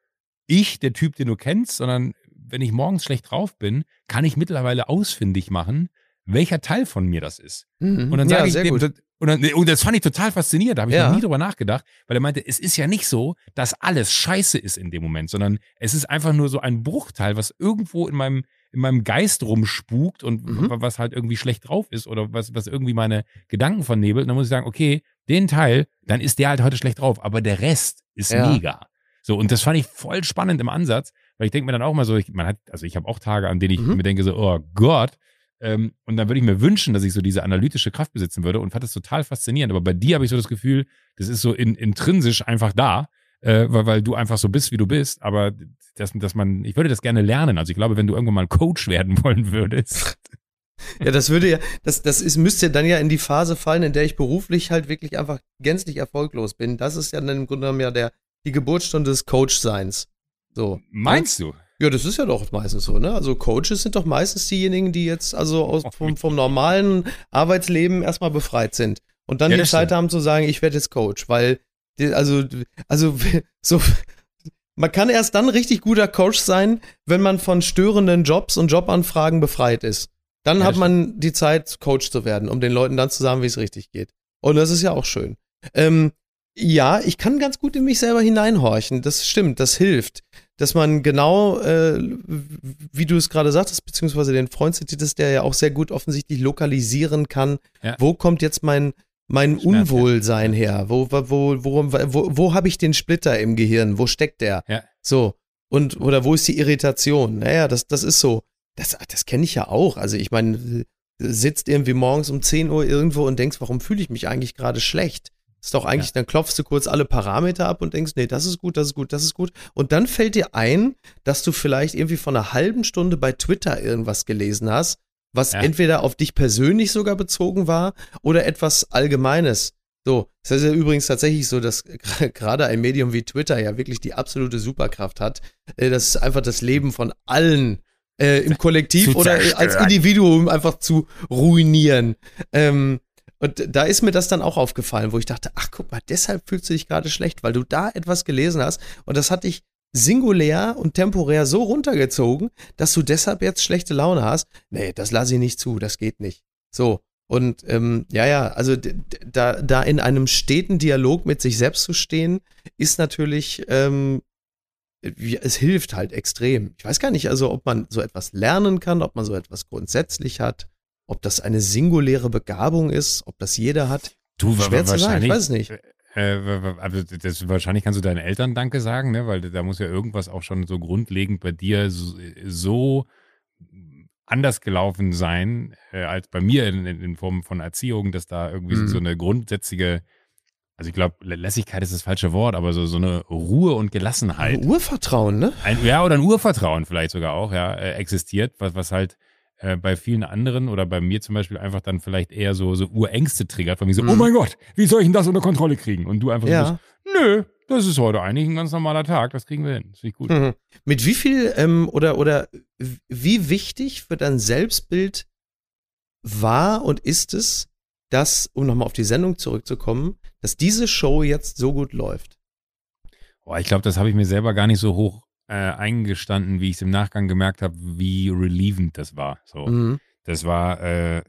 ich, der Typ, den du kennst, sondern wenn ich morgens schlecht drauf bin, kann ich mittlerweile ausfindig machen, welcher Teil von mir das ist. Mhm. Und dann sage ja, ich dem, und, dann, und, das fand ich total faszinierend, da habe ich ja. noch nie drüber nachgedacht, weil er meinte, es ist ja nicht so, dass alles scheiße ist in dem Moment, sondern es ist einfach nur so ein Bruchteil, was irgendwo in meinem, in meinem Geist rumspukt und mhm. was halt irgendwie schlecht drauf ist oder was, was irgendwie meine Gedanken vernebelt. Und dann muss ich sagen, okay, den Teil, dann ist der halt heute schlecht drauf, aber der Rest ist ja. mega. So, und das fand ich voll spannend im Ansatz, weil ich denke mir dann auch mal so, ich, man hat, also ich habe auch Tage, an denen ich mhm. mir denke so, oh Gott, ähm, und dann würde ich mir wünschen, dass ich so diese analytische Kraft besitzen würde und fand das total faszinierend. Aber bei dir habe ich so das Gefühl, das ist so in, intrinsisch einfach da, äh, weil, weil du einfach so bist, wie du bist. Aber dass, dass man, ich würde das gerne lernen. Also ich glaube, wenn du irgendwann mal Coach werden wollen würdest. Ja, das würde ja, das, das ist, müsste dann ja in die Phase fallen, in der ich beruflich halt wirklich einfach gänzlich erfolglos bin. Das ist ja dann im Grunde genommen ja der, die Geburtsstunde des Coach-Seins. So. Meinst du? Ja, das ist ja doch meistens so, ne? Also Coaches sind doch meistens diejenigen, die jetzt also aus, vom, vom normalen Arbeitsleben erstmal befreit sind. Und dann ja, die Zeit haben zu sagen, ich werde jetzt Coach, weil, also, also, so, man kann erst dann richtig guter Coach sein, wenn man von störenden Jobs und Jobanfragen befreit ist. Dann ja, hat man die Zeit, Coach zu werden, um den Leuten dann zu sagen, wie es richtig geht. Und das ist ja auch schön. Ähm, ja, ich kann ganz gut in mich selber hineinhorchen. Das stimmt, das hilft dass man genau, äh, wie du es gerade sagtest, beziehungsweise den Freund zitiertest, der ja auch sehr gut offensichtlich lokalisieren kann, ja. wo kommt jetzt mein, mein Unwohlsein her? Wo, wo, wo, wo, wo, wo habe ich den Splitter im Gehirn? Wo steckt der? Ja. So. Und, oder wo ist die Irritation? Naja, das, das ist so. Das, das kenne ich ja auch. Also ich meine, sitzt irgendwie morgens um 10 Uhr irgendwo und denkst, warum fühle ich mich eigentlich gerade schlecht? Ist doch eigentlich, ja. dann klopfst du kurz alle Parameter ab und denkst, nee, das ist gut, das ist gut, das ist gut. Und dann fällt dir ein, dass du vielleicht irgendwie vor einer halben Stunde bei Twitter irgendwas gelesen hast, was ja. entweder auf dich persönlich sogar bezogen war oder etwas Allgemeines. So, es ist ja übrigens tatsächlich so, dass gerade ein Medium wie Twitter ja wirklich die absolute Superkraft hat. Äh, das ist einfach das Leben von allen äh, im Kollektiv oder als Individuum einfach zu ruinieren. Ähm, und da ist mir das dann auch aufgefallen, wo ich dachte, ach guck mal, deshalb fühlst du dich gerade schlecht, weil du da etwas gelesen hast und das hat dich singulär und temporär so runtergezogen, dass du deshalb jetzt schlechte Laune hast. Nee, das lasse ich nicht zu, das geht nicht. So. Und ähm, ja, ja, also da, da in einem steten Dialog mit sich selbst zu stehen, ist natürlich, ähm, es hilft halt extrem. Ich weiß gar nicht, also ob man so etwas lernen kann, ob man so etwas grundsätzlich hat. Ob das eine singuläre Begabung ist, ob das jeder hat, du, schwer zu sagen, ich weiß es nicht. Äh, äh also das, wahrscheinlich kannst du deinen Eltern Danke sagen, ne? weil da muss ja irgendwas auch schon so grundlegend bei dir so, so anders gelaufen sein äh, als bei mir in, in, Form von Erziehung, dass da irgendwie mhm. so eine grundsätzliche, also ich glaube, Lässigkeit ist das falsche Wort, aber so, so eine Ruhe und Gelassenheit. Ein Urvertrauen, ne? Ein, ja, oder ein Urvertrauen vielleicht sogar auch, ja, äh, existiert, was, was halt äh, bei vielen anderen oder bei mir zum Beispiel einfach dann vielleicht eher so, so Urängste triggert, von mir so, mhm. oh mein Gott, wie soll ich denn das unter Kontrolle kriegen? Und du einfach ja. so bist, nö, das ist heute eigentlich ein ganz normaler Tag, das kriegen wir hin. Das finde ich gut. Mhm. Mit wie viel ähm, oder, oder wie wichtig für dein Selbstbild war und ist es, dass, um nochmal auf die Sendung zurückzukommen, dass diese Show jetzt so gut läuft? Boah, ich glaube, das habe ich mir selber gar nicht so hoch äh, eingestanden, wie ich es im Nachgang gemerkt habe, wie relievend das war. So, mhm. das war, äh,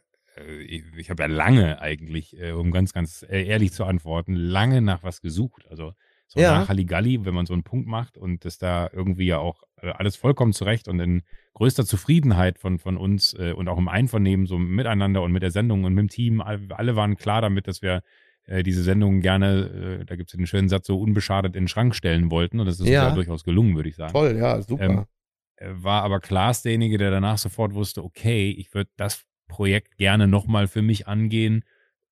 ich, äh, ich habe ja lange eigentlich, äh, um ganz, ganz äh, ehrlich zu antworten, lange nach was gesucht. Also So ja. nach Halligalli, wenn man so einen Punkt macht und das da irgendwie ja auch äh, alles vollkommen zurecht und in größter Zufriedenheit von, von uns äh, und auch im Einvernehmen so miteinander und mit der Sendung und mit dem Team, alle waren klar damit, dass wir äh, diese Sendung gerne, äh, da gibt es den schönen Satz, so unbeschadet in den Schrank stellen wollten und das ist ja. durchaus gelungen, würde ich sagen. Toll, ja, super. Ähm, war aber Klaas derjenige, der danach sofort wusste, okay, ich würde das Projekt gerne nochmal für mich angehen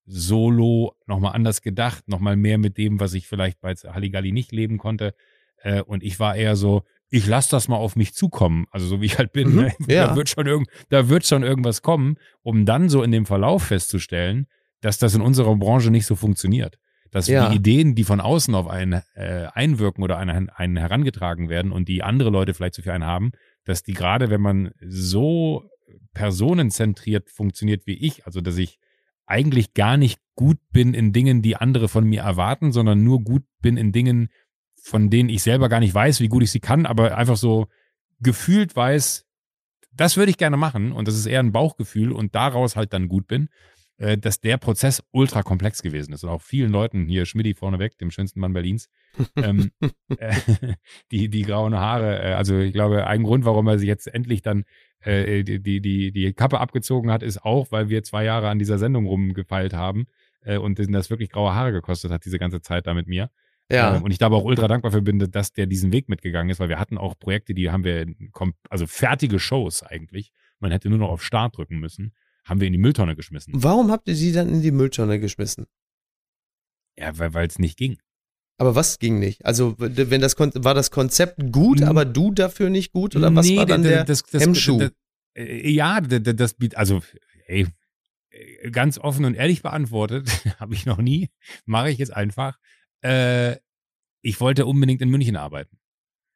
solo nochmal anders gedacht, nochmal mehr mit dem, was ich vielleicht bei Halligalli nicht leben konnte. Äh, und ich war eher so, ich lasse das mal auf mich zukommen, also so wie ich halt bin. Mhm, ne? ja. da, wird schon irgend, da wird schon irgendwas kommen, um dann so in dem Verlauf festzustellen, dass das in unserer Branche nicht so funktioniert. Dass ja. die Ideen, die von außen auf einen äh, einwirken oder einen, einen herangetragen werden und die andere Leute vielleicht zu viel einen haben, dass die gerade, wenn man so personenzentriert funktioniert wie ich, also dass ich eigentlich gar nicht gut bin in Dingen, die andere von mir erwarten, sondern nur gut bin in Dingen, von denen ich selber gar nicht weiß, wie gut ich sie kann, aber einfach so gefühlt weiß, das würde ich gerne machen und das ist eher ein Bauchgefühl und daraus halt dann gut bin, äh, dass der Prozess ultra komplex gewesen ist und auch vielen Leuten, hier Schmidti vorneweg, dem schönsten Mann Berlins, ähm, äh, die, die grauen Haare, äh, also ich glaube, ein Grund, warum er sich jetzt endlich dann äh, die, die, die, die Kappe abgezogen hat, ist auch, weil wir zwei Jahre an dieser Sendung rumgefeilt haben äh, und das wirklich graue Haare gekostet hat, diese ganze Zeit da mit mir. Ja. Ähm, und ich da aber auch ultra dankbar für bin, dass der diesen Weg mitgegangen ist, weil wir hatten auch Projekte, die haben wir, also fertige Shows eigentlich. Man hätte nur noch auf Start drücken müssen. Haben wir in die Mülltonne geschmissen. Warum habt ihr sie dann in die Mülltonne geschmissen? Ja, weil es nicht ging. Aber was ging nicht? Also, wenn das war das Konzept gut, aber du dafür nicht gut? Oder was nee, war dann der das, das, Hemmschuh? Das, äh, ja, das, also, ey, ganz offen und ehrlich beantwortet, habe ich noch nie, mache ich jetzt einfach. Äh, ich wollte unbedingt in München arbeiten.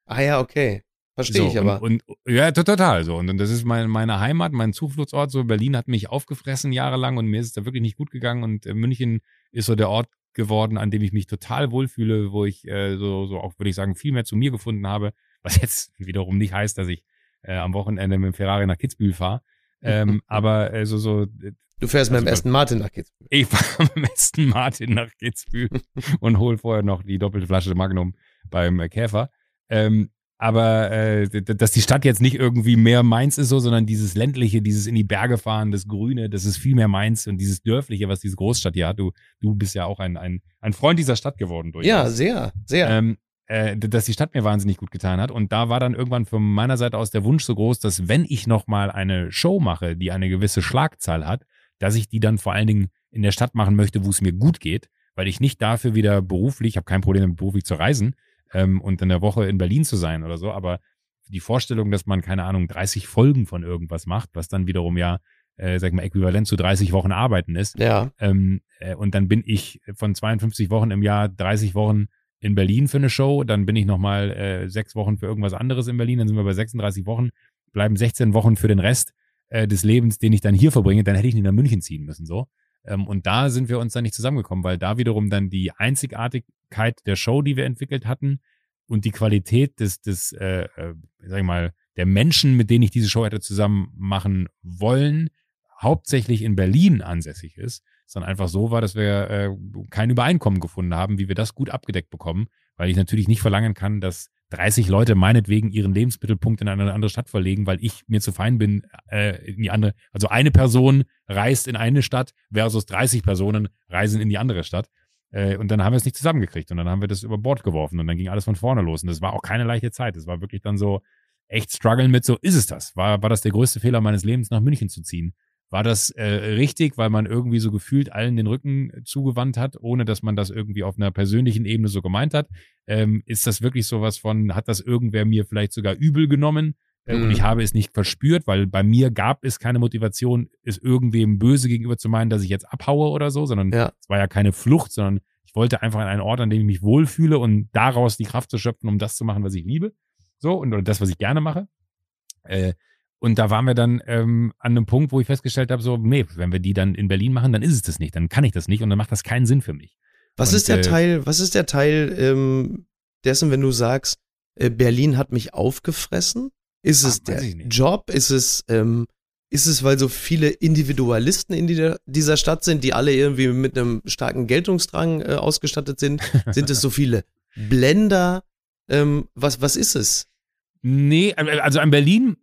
Ah ja, okay. Verstehe so, ich aber. Und, und, ja, total so. Und, das ist mein, meine Heimat, mein Zufluchtsort. So Berlin hat mich aufgefressen jahrelang und mir ist es da wirklich nicht gut gegangen. Und äh, München ist so der Ort geworden, an dem ich mich total wohlfühle, wo ich äh, so, so auch, würde ich sagen, viel mehr zu mir gefunden habe. Was jetzt wiederum nicht heißt, dass ich äh, am Wochenende mit dem Ferrari nach Kitzbühel fahre. Ähm, aber äh, so, so. Du fährst also, mit dem Aston Martin nach Kitzbühel. Ich fahre mit dem Aston Martin nach Kitzbühel und hole vorher noch die doppelte Flasche Magnum beim äh, Käfer. Ähm, aber äh, dass die Stadt jetzt nicht irgendwie mehr meins ist so, sondern dieses ländliche, dieses in die Berge fahren, das Grüne, das ist viel mehr meins und dieses dörfliche, was diese Großstadt hier hat. Du, du bist ja auch ein, ein, ein Freund dieser Stadt geworden durch. Ja, sehr, sehr. Ähm, äh, dass die Stadt mir wahnsinnig gut getan hat. Und da war dann irgendwann von meiner Seite aus der Wunsch so groß, dass wenn ich nochmal eine Show mache, die eine gewisse Schlagzahl hat, dass ich die dann vor allen Dingen in der Stadt machen möchte, wo es mir gut geht, weil ich nicht dafür wieder beruflich, ich habe kein Problem damit beruflich zu reisen, ähm, und in der Woche in Berlin zu sein oder so. Aber die Vorstellung, dass man, keine Ahnung, 30 Folgen von irgendwas macht, was dann wiederum ja, äh, sag ich mal, äquivalent zu 30 Wochen arbeiten ist. Ja. Ähm, äh, und dann bin ich von 52 Wochen im Jahr 30 Wochen in Berlin für eine Show, dann bin ich nochmal äh, sechs Wochen für irgendwas anderes in Berlin, dann sind wir bei 36 Wochen, bleiben 16 Wochen für den Rest äh, des Lebens, den ich dann hier verbringe, dann hätte ich nicht nach München ziehen müssen, so. Ähm, und da sind wir uns dann nicht zusammengekommen, weil da wiederum dann die Einzigartigkeit der Show, die wir entwickelt hatten und die Qualität des, des äh, äh, sag ich mal, der Menschen, mit denen ich diese Show hätte zusammen machen wollen, hauptsächlich in Berlin ansässig ist, sondern einfach so war, dass wir äh, kein Übereinkommen gefunden haben, wie wir das gut abgedeckt bekommen, weil ich natürlich nicht verlangen kann, dass 30 Leute meinetwegen ihren Lebensmittelpunkt in eine andere Stadt verlegen, weil ich mir zu fein bin, äh, in die andere. Also eine Person reist in eine Stadt versus 30 Personen reisen in die andere Stadt. Äh, und dann haben wir es nicht zusammengekriegt und dann haben wir das über Bord geworfen und dann ging alles von vorne los. Und das war auch keine leichte Zeit. Es war wirklich dann so echt strugglen mit so, ist es das? War, war das der größte Fehler meines Lebens, nach München zu ziehen? War das äh, richtig, weil man irgendwie so gefühlt allen den Rücken zugewandt hat, ohne dass man das irgendwie auf einer persönlichen Ebene so gemeint hat? Ähm, ist das wirklich sowas von, hat das irgendwer mir vielleicht sogar übel genommen? Äh, mhm. Und ich habe es nicht verspürt, weil bei mir gab es keine Motivation, es irgendwem böse gegenüber zu meinen, dass ich jetzt abhaue oder so, sondern ja. es war ja keine Flucht, sondern ich wollte einfach an einen Ort, an dem ich mich wohlfühle und daraus die Kraft zu schöpfen, um das zu machen, was ich liebe. So, und oder das, was ich gerne mache. Äh, und da waren wir dann ähm, an einem Punkt, wo ich festgestellt habe, so, nee, wenn wir die dann in Berlin machen, dann ist es das nicht, dann kann ich das nicht und dann macht das keinen Sinn für mich. Was und, ist der äh, Teil, was ist der Teil ähm, dessen, wenn du sagst, äh, Berlin hat mich aufgefressen? Ist es Ach, der Job? Ist es, ähm, ist es, weil so viele Individualisten in die, dieser Stadt sind, die alle irgendwie mit einem starken Geltungsdrang äh, ausgestattet sind? Sind es so viele Blender? Ähm, was, was ist es? Nee, also an Berlin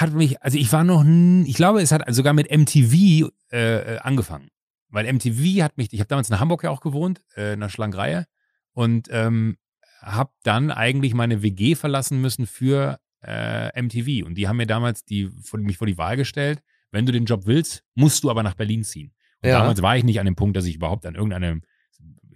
hat mich, also ich war noch, ich glaube, es hat sogar mit MTV äh, äh, angefangen. Weil MTV hat mich, ich habe damals in Hamburg ja auch gewohnt, äh, in der Schlangenreihe und ähm, habe dann eigentlich meine WG verlassen müssen für äh, MTV. Und die haben mir damals die, mich vor die Wahl gestellt, wenn du den Job willst, musst du aber nach Berlin ziehen. Und ja. damals war ich nicht an dem Punkt, dass ich überhaupt an irgendeine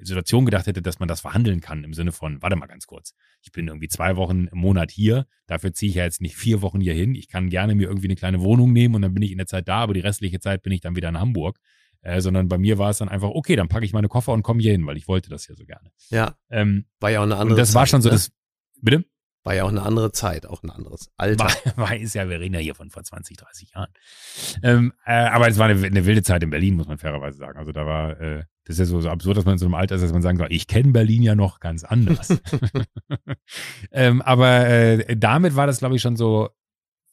Situation gedacht hätte, dass man das verhandeln kann im Sinne von, warte mal ganz kurz, ich bin irgendwie zwei Wochen im Monat hier, dafür ziehe ich ja jetzt nicht vier Wochen hier hin. Ich kann gerne mir irgendwie eine kleine Wohnung nehmen und dann bin ich in der Zeit da, aber die restliche Zeit bin ich dann wieder in Hamburg. Äh, sondern bei mir war es dann einfach, okay, dann packe ich meine Koffer und komme hier hin, weil ich wollte das ja so gerne. Ja. Ähm, war ja auch eine andere Und das Zeit, war schon so ne? das, bitte? War ja auch eine andere Zeit, auch ein anderes Alter. War, war ist ja, wir reden ja hier von vor 20, 30 Jahren. Ähm, äh, aber es war eine, eine, wilde Zeit in Berlin, muss man fairerweise sagen. Also da war, äh, das ist ja so, so absurd, dass man in so einem Alter ist, dass man sagen soll, ich kenne Berlin ja noch ganz anders. ähm, aber äh, damit war das, glaube ich, schon so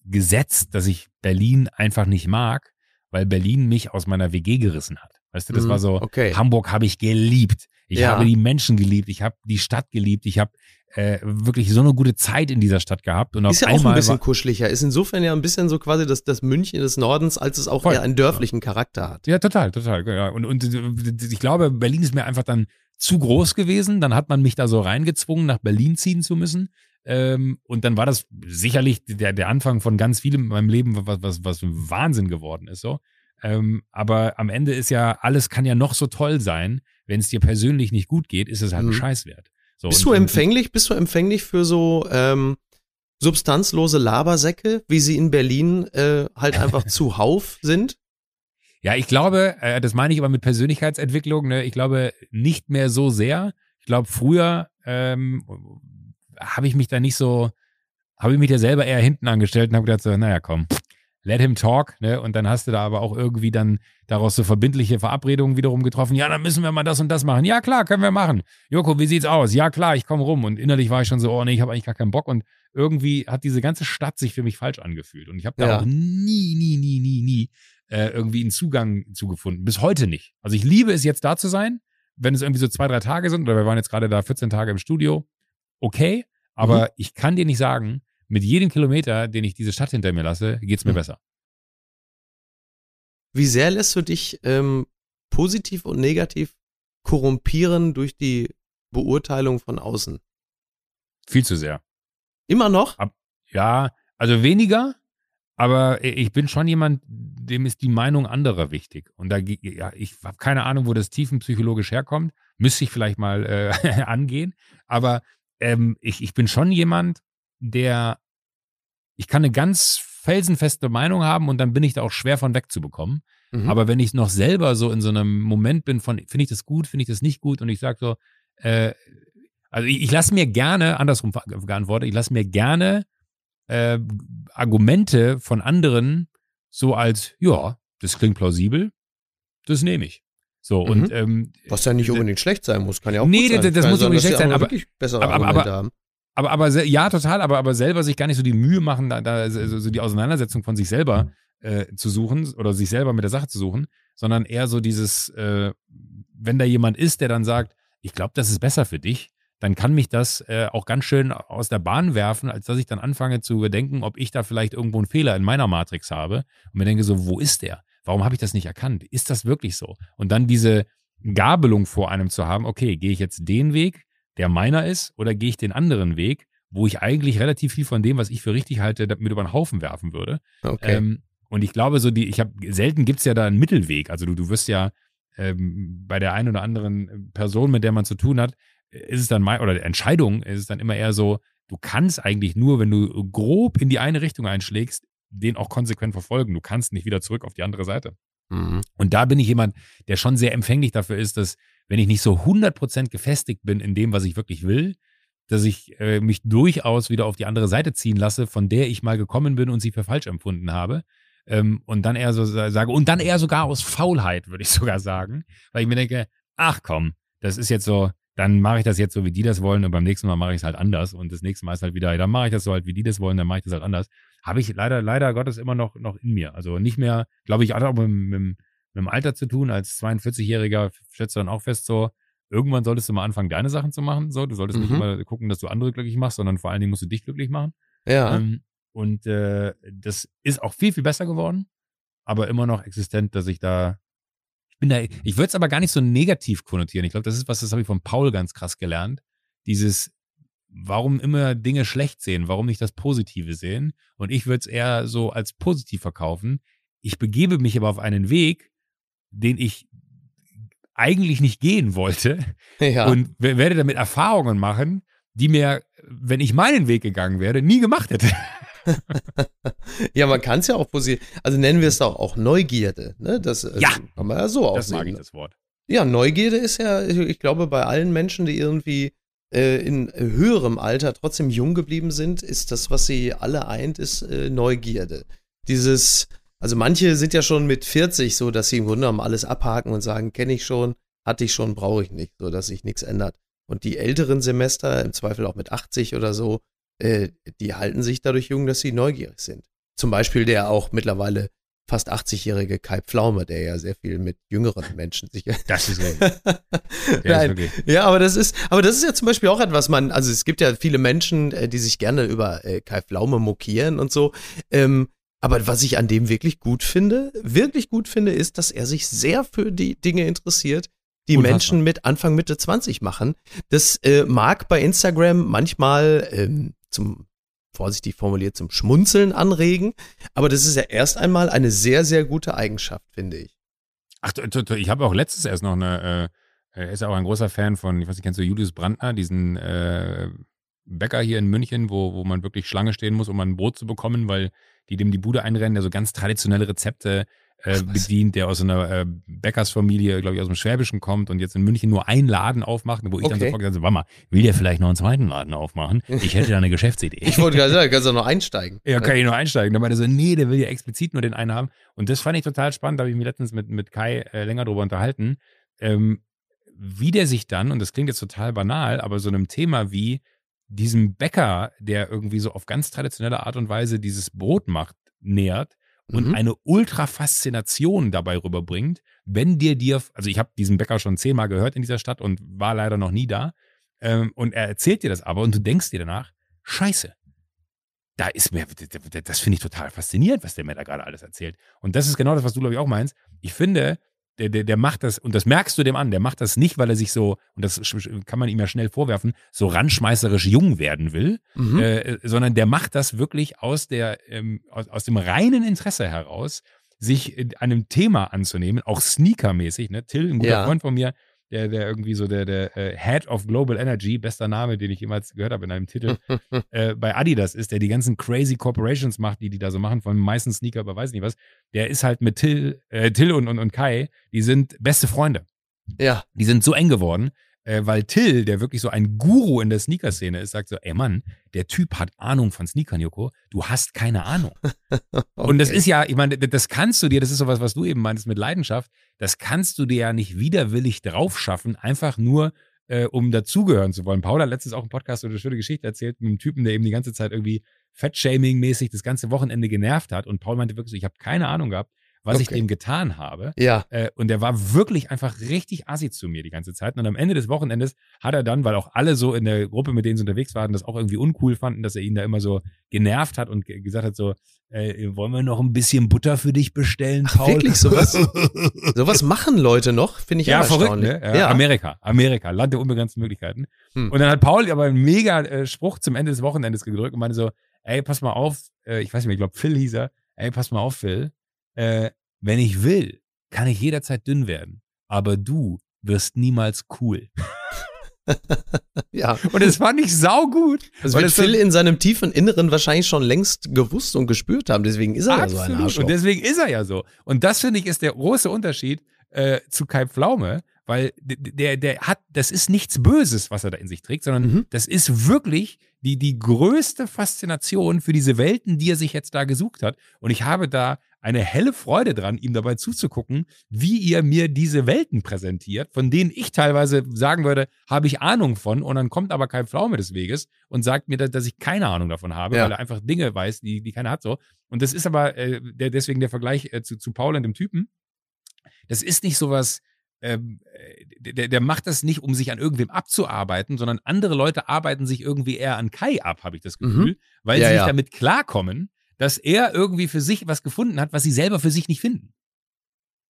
gesetzt, dass ich Berlin einfach nicht mag, weil Berlin mich aus meiner WG gerissen hat. Weißt du, das mm, war so, okay. Hamburg habe ich geliebt. Ich ja. habe die Menschen geliebt, ich habe die Stadt geliebt, ich habe äh, wirklich so eine gute Zeit in dieser Stadt gehabt. Und ist ja auch ein bisschen kuscheliger. Ist insofern ja ein bisschen so quasi das, das München des Nordens, als es auch voll, eher einen dörflichen Charakter hat. Ja, total, total. Ja. Und, und ich glaube, Berlin ist mir einfach dann zu groß gewesen. Dann hat man mich da so reingezwungen, nach Berlin ziehen zu müssen. Ähm, und dann war das sicherlich der, der Anfang von ganz vielem in meinem Leben, was, was, was Wahnsinn geworden ist. So. Ähm, aber am Ende ist ja, alles kann ja noch so toll sein. Wenn es dir persönlich nicht gut geht, ist es halt mhm. ein Scheißwert. So, bist du empfänglich, bist du empfänglich für so ähm, substanzlose Labersäcke, wie sie in Berlin äh, halt einfach zuhauf sind? Ja, ich glaube, äh, das meine ich aber mit Persönlichkeitsentwicklung, ne? ich glaube nicht mehr so sehr. Ich glaube, früher ähm, habe ich mich da nicht so, habe ich mich da selber eher hinten angestellt und habe gedacht so, naja, komm, let him talk, ne? Und dann hast du da aber auch irgendwie dann daraus so verbindliche Verabredungen wiederum getroffen. Ja, dann müssen wir mal das und das machen. Ja, klar, können wir machen. Joko, wie sieht's aus? Ja, klar, ich komme rum. Und innerlich war ich schon so, oh nee, ich habe eigentlich gar keinen Bock. Und irgendwie hat diese ganze Stadt sich für mich falsch angefühlt. Und ich habe da ja. auch nie, nie, nie, nie, nie äh, irgendwie einen Zugang zugefunden. Bis heute nicht. Also ich liebe es jetzt da zu sein, wenn es irgendwie so zwei, drei Tage sind, oder wir waren jetzt gerade da 14 Tage im Studio. Okay, aber mhm. ich kann dir nicht sagen, mit jedem Kilometer, den ich diese Stadt hinter mir lasse, geht es mir mhm. besser. Wie sehr lässt du dich ähm, positiv und negativ korrumpieren durch die Beurteilung von außen? Viel zu sehr. Immer noch? Ab, ja, also weniger, aber ich bin schon jemand, dem ist die Meinung anderer wichtig. Und da, ja, ich habe keine Ahnung, wo das tiefenpsychologisch herkommt. Müsste ich vielleicht mal äh, angehen. Aber ähm, ich, ich bin schon jemand, der, ich kann eine ganz felsenfeste Meinung haben und dann bin ich da auch schwer von wegzubekommen. Mhm. Aber wenn ich noch selber so in so einem Moment bin von, finde ich das gut, finde ich das nicht gut und ich sage so, äh, also ich, ich lasse mir gerne, andersrum geantwortet, ich lasse mir gerne äh, Argumente von anderen so als, ja, das klingt plausibel, das nehme ich. So, mhm. und ähm, was ja nicht unbedingt schlecht sein muss, kann ja auch nee, gut sein. Nee, das, das muss unbedingt schlecht sein, aber, aber, aber, haben. Aber, aber ja, total, aber, aber selber sich gar nicht so die Mühe machen, da, da so, die Auseinandersetzung von sich selber äh, zu suchen oder sich selber mit der Sache zu suchen, sondern eher so dieses, äh, wenn da jemand ist, der dann sagt, ich glaube, das ist besser für dich, dann kann mich das äh, auch ganz schön aus der Bahn werfen, als dass ich dann anfange zu überdenken, ob ich da vielleicht irgendwo einen Fehler in meiner Matrix habe und mir denke so, wo ist der? Warum habe ich das nicht erkannt? Ist das wirklich so? Und dann diese Gabelung vor einem zu haben, okay, gehe ich jetzt den Weg, der meiner ist, oder gehe ich den anderen Weg, wo ich eigentlich relativ viel von dem, was ich für richtig halte, mit über den Haufen werfen würde. Okay. Ähm, und ich glaube, so die, ich habe selten gibt es ja da einen Mittelweg. Also du, du wirst ja ähm, bei der einen oder anderen Person, mit der man zu tun hat, ist es dann mal, oder Entscheidung ist es dann immer eher so, du kannst eigentlich nur, wenn du grob in die eine Richtung einschlägst, den auch konsequent verfolgen. Du kannst nicht wieder zurück auf die andere Seite. Mhm. Und da bin ich jemand, der schon sehr empfänglich dafür ist, dass wenn ich nicht so 100% gefestigt bin in dem, was ich wirklich will, dass ich äh, mich durchaus wieder auf die andere Seite ziehen lasse, von der ich mal gekommen bin und sie für falsch empfunden habe. Ähm, und dann eher so sage, und dann eher sogar aus Faulheit, würde ich sogar sagen, weil ich mir denke, ach komm, das ist jetzt so, dann mache ich das jetzt so, wie die das wollen und beim nächsten Mal mache ich es halt anders und das nächste Mal ist halt wieder, dann mache ich das so halt, wie die das wollen, dann mache ich das halt anders. Habe ich leider, leider Gottes immer noch, noch in mir. Also nicht mehr, glaube ich, auch mit, mit, mit dem Alter zu tun. Als 42-Jähriger stellst du dann auch fest so, irgendwann solltest du mal anfangen, deine Sachen zu machen. So, du solltest mhm. nicht immer gucken, dass du andere glücklich machst, sondern vor allen Dingen musst du dich glücklich machen. Ja. Ähm, und äh, das ist auch viel, viel besser geworden, aber immer noch existent, dass ich da. Ich bin da, ich würde es aber gar nicht so negativ konnotieren. Ich glaube, das ist was, das habe ich von Paul ganz krass gelernt. Dieses, warum immer Dinge schlecht sehen, warum nicht das Positive sehen. Und ich würde es eher so als positiv verkaufen. Ich begebe mich aber auf einen Weg, den ich eigentlich nicht gehen wollte ja. und werde damit Erfahrungen machen, die mir, wenn ich meinen Weg gegangen wäre, nie gemacht hätte. ja, man kann es ja auch positiv, also nennen wir es doch auch Neugierde. Ne? Das äh, ja. kann man ja so aussehen. Das mag ich, ne? das Wort. Ja, Neugierde ist ja, ich glaube, bei allen Menschen, die irgendwie äh, in höherem Alter trotzdem jung geblieben sind, ist das, was sie alle eint, ist äh, Neugierde. Dieses, also manche sind ja schon mit 40 so, dass sie im Grunde genommen alles abhaken und sagen, kenne ich schon, hatte ich schon, brauche ich nicht, so dass sich nichts ändert. Und die älteren Semester, im Zweifel auch mit 80 oder so, äh, die halten sich dadurch jung, dass sie neugierig sind. Zum Beispiel der auch mittlerweile fast 80-jährige Kai Pflaume, der ja sehr viel mit jüngeren Menschen sich. Das ist wirklich. Ja, aber das ist, aber das ist ja zum Beispiel auch etwas, man, also es gibt ja viele Menschen, äh, die sich gerne über äh, Kai Pflaume mokieren und so. Ähm, aber was ich an dem wirklich gut finde, wirklich gut finde, ist, dass er sich sehr für die Dinge interessiert, die Unfassbar. Menschen mit Anfang Mitte 20 machen. Das äh, mag bei Instagram manchmal ähm, zum vorsichtig formuliert zum Schmunzeln anregen, aber das ist ja erst einmal eine sehr sehr gute Eigenschaft, finde ich. Ach, ich habe auch letztes erst noch eine äh, er ist auch ein großer Fan von, ich weiß nicht, kennst du Julius Brandner, diesen äh, Bäcker hier in München, wo, wo man wirklich Schlange stehen muss, um ein Brot zu bekommen, weil die dem die Bude einrennen, der so ganz traditionelle Rezepte äh, bedient, der aus einer äh, Bäckersfamilie, glaube ich, aus dem Schwäbischen kommt und jetzt in München nur einen Laden aufmacht, wo ich okay. dann sofort gesagt habe, Mama, will der vielleicht noch einen zweiten Laden aufmachen? Ich hätte da eine Geschäftsidee. ich wollte gerade sagen, kannst du noch einsteigen. Ja, kann ich noch einsteigen. Dann meinte er so, nee, der will ja explizit nur den einen haben. Und das fand ich total spannend, da habe ich mich letztens mit, mit Kai äh, länger drüber unterhalten, ähm, wie der sich dann, und das klingt jetzt total banal, aber so einem Thema wie diesem Bäcker, der irgendwie so auf ganz traditionelle Art und Weise dieses Brot macht, nähert und mhm. eine Ultra-Faszination dabei rüberbringt, wenn dir dir, also ich habe diesen Bäcker schon zehnmal gehört in dieser Stadt und war leider noch nie da, ähm, und er erzählt dir das aber und du denkst dir danach, scheiße, da ist mir, das finde ich total faszinierend, was der mir da gerade alles erzählt. Und das ist genau das, was du, glaube ich, auch meinst. Ich finde, der, der, der macht das, und das merkst du dem an, der macht das nicht, weil er sich so, und das kann man ihm ja schnell vorwerfen, so randschmeißerisch jung werden will, mhm. äh, sondern der macht das wirklich aus, der, ähm, aus, aus dem reinen Interesse heraus, sich einem Thema anzunehmen, auch sneakermäßig. Ne? Till, ein guter ja. Freund von mir, der, der irgendwie so der, der äh, Head of Global Energy, bester Name, den ich jemals gehört habe in einem Titel, äh, bei Adidas ist, der die ganzen crazy Corporations macht, die die da so machen, von meisten Sneaker, aber weiß nicht was. Der ist halt mit Till, äh, Till und, und, und Kai, die sind beste Freunde. Ja. Die sind so eng geworden, äh, weil Till, der wirklich so ein Guru in der Sneaker-Szene ist, sagt so, ey Mann, der Typ hat Ahnung von Sneakern, Joko, du hast keine Ahnung. okay. Und das ist ja, ich meine, das kannst du dir, das ist sowas, was du eben meintest mit Leidenschaft, das kannst du dir ja nicht widerwillig drauf schaffen, einfach nur, äh, um dazugehören zu wollen. Paul hat letztens auch im Podcast so eine schöne Geschichte erzählt mit einem Typen, der eben die ganze Zeit irgendwie Fettshaming-mäßig das ganze Wochenende genervt hat. Und Paul meinte wirklich so, ich habe keine Ahnung gehabt, was okay. ich dem getan habe. Ja. Äh, und der war wirklich einfach richtig assi zu mir die ganze Zeit. Und am Ende des Wochenendes hat er dann, weil auch alle so in der Gruppe, mit denen sie unterwegs waren, das auch irgendwie uncool fanden, dass er ihn da immer so genervt hat und gesagt hat so, äh, wollen wir noch ein bisschen Butter für dich bestellen, Paul? Ach, wirklich, sowas, sowas machen Leute noch, finde ich ja verrückt, ne? Ja, ja. Amerika, Amerika, Land der unbegrenzten Möglichkeiten. Hm. Und dann hat Paul aber einen mega äh, Spruch zum Ende des Wochenendes gedrückt und meinte so, ey, pass mal auf, äh, ich weiß nicht mehr, ich glaube Phil hieß er, ey, pass mal auf, Phil, äh, wenn ich will, kann ich jederzeit dünn werden. Aber du wirst niemals cool. ja. Und es fand ich saugut. Das wird Phil in seinem tiefen Inneren wahrscheinlich schon längst gewusst und gespürt haben. Deswegen ist er Absolut. ja so ein Arschloch. Und deswegen ist er ja so. Und das finde ich ist der große Unterschied äh, zu Kai Pflaume, weil der, der hat, das ist nichts Böses, was er da in sich trägt, sondern mhm. das ist wirklich die, die größte Faszination für diese Welten, die er sich jetzt da gesucht hat. Und ich habe da eine helle Freude dran, ihm dabei zuzugucken, wie ihr mir diese Welten präsentiert, von denen ich teilweise sagen würde, habe ich Ahnung von, und dann kommt aber kein Pflaume des Weges und sagt mir, dass, ich keine Ahnung davon habe, ja. weil er einfach Dinge weiß, die, die keiner hat so. Und das ist aber äh, der, deswegen der Vergleich äh, zu, zu Paul und dem Typen. Das ist nicht sowas, ähm, der, der macht das nicht, um sich an irgendwem abzuarbeiten, sondern andere Leute arbeiten sich irgendwie eher an Kai ab, habe ich das mhm. Gefühl, mhm. weil ja, sie nicht ja. damit klarkommen, dass er irgendwie für sich was gefunden hat, was sie selber für sich nicht finden.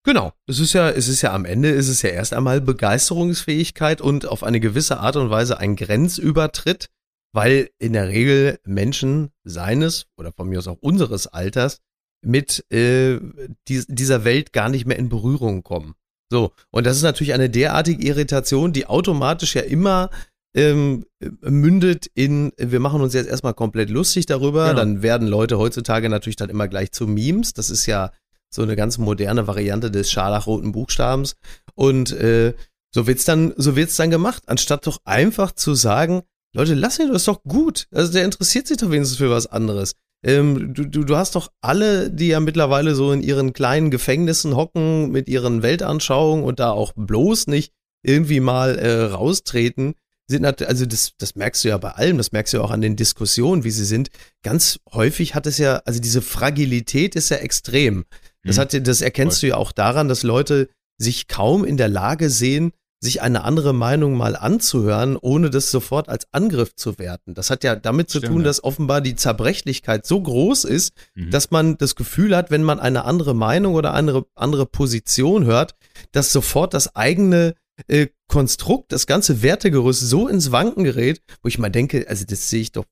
Genau, es ist ja, es ist ja am Ende ist es ja erst einmal Begeisterungsfähigkeit und auf eine gewisse Art und Weise ein Grenzübertritt, weil in der Regel Menschen seines oder von mir aus auch unseres Alters mit äh, die, dieser Welt gar nicht mehr in Berührung kommen. So, und das ist natürlich eine derartige Irritation, die automatisch ja immer ähm, mündet in, wir machen uns jetzt erstmal komplett lustig darüber, genau. dann werden Leute heutzutage natürlich dann immer gleich zu Memes. Das ist ja so eine ganz moderne Variante des scharlachroten Buchstabens. Und äh, so wird's dann, so wird's dann gemacht, anstatt doch einfach zu sagen, Leute, lass ihn, das ist doch gut. Also der interessiert sich doch wenigstens für was anderes. Ähm, du, du, du hast doch alle, die ja mittlerweile so in ihren kleinen Gefängnissen hocken mit ihren Weltanschauungen und da auch bloß nicht irgendwie mal äh, raustreten, sind also das, das merkst du ja bei allem, das merkst du ja auch an den Diskussionen, wie sie sind. Ganz häufig hat es ja, also diese Fragilität ist ja extrem. Das, mhm. hat, das erkennst du ja auch daran, dass Leute sich kaum in der Lage sehen, sich eine andere Meinung mal anzuhören, ohne das sofort als Angriff zu werten. Das hat ja damit zu Stimmt, tun, dass offenbar die Zerbrechlichkeit so groß ist, mhm. dass man das Gefühl hat, wenn man eine andere Meinung oder eine andere Position hört, dass sofort das eigene äh, Konstrukt, das ganze Wertegerüst so ins Wanken gerät, wo ich mal denke, also das sehe ich doch,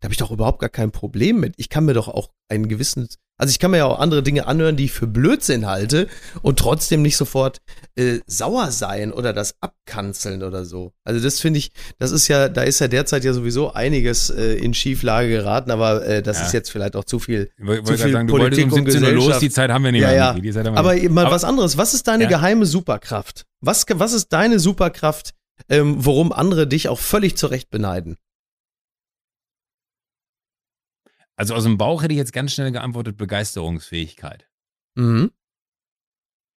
da habe ich doch überhaupt gar kein Problem mit. Ich kann mir doch auch einen gewissen also ich kann mir ja auch andere Dinge anhören, die ich für Blödsinn halte und trotzdem nicht sofort äh, sauer sein oder das abkanzeln oder so. Also das finde ich, das ist ja, da ist ja derzeit ja sowieso einiges äh, in Schieflage geraten, aber äh, das ja. ist jetzt vielleicht auch zu viel. Ich wollte sagen, Politik du wolltest um 17 Uhr los, die Zeit haben wir nicht ja, mehr. Ja. aber mal aber, was anderes, was ist deine ja. geheime Superkraft? Was, was ist deine Superkraft, ähm, worum andere dich auch völlig zurecht beneiden? Also aus dem Bauch hätte ich jetzt ganz schnell geantwortet, Begeisterungsfähigkeit. Mhm.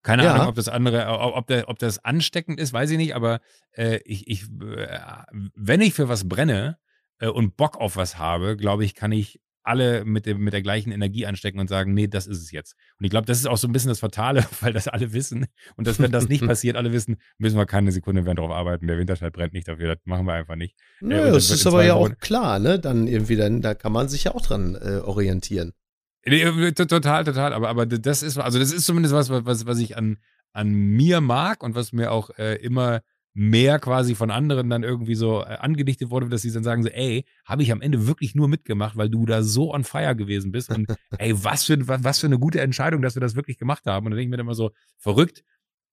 Keine ja. Ahnung, ob das andere, ob, der, ob das ansteckend ist, weiß ich nicht, aber äh, ich, ich, äh, wenn ich für was brenne äh, und Bock auf was habe, glaube ich, kann ich alle mit, dem, mit der gleichen Energie anstecken und sagen, nee, das ist es jetzt. Und ich glaube, das ist auch so ein bisschen das Fatale, weil das alle wissen. Und dass, wenn das nicht passiert, alle wissen, müssen wir keine Sekunde mehr drauf arbeiten. Der Winterschall brennt nicht dafür, das machen wir einfach nicht. Naja, äh, das ist aber ja auch klar, ne? Dann irgendwie, dann, da kann man sich ja auch dran äh, orientieren. Äh, total, total. Aber, aber das ist, also das ist zumindest was, was, was ich an, an mir mag und was mir auch äh, immer mehr quasi von anderen dann irgendwie so äh, angedichtet wurde, dass sie dann sagen so, ey, habe ich am Ende wirklich nur mitgemacht, weil du da so on fire gewesen bist und ey, was für, was, was für eine gute Entscheidung, dass wir das wirklich gemacht haben. Und dann denke ich mir dann immer so, verrückt,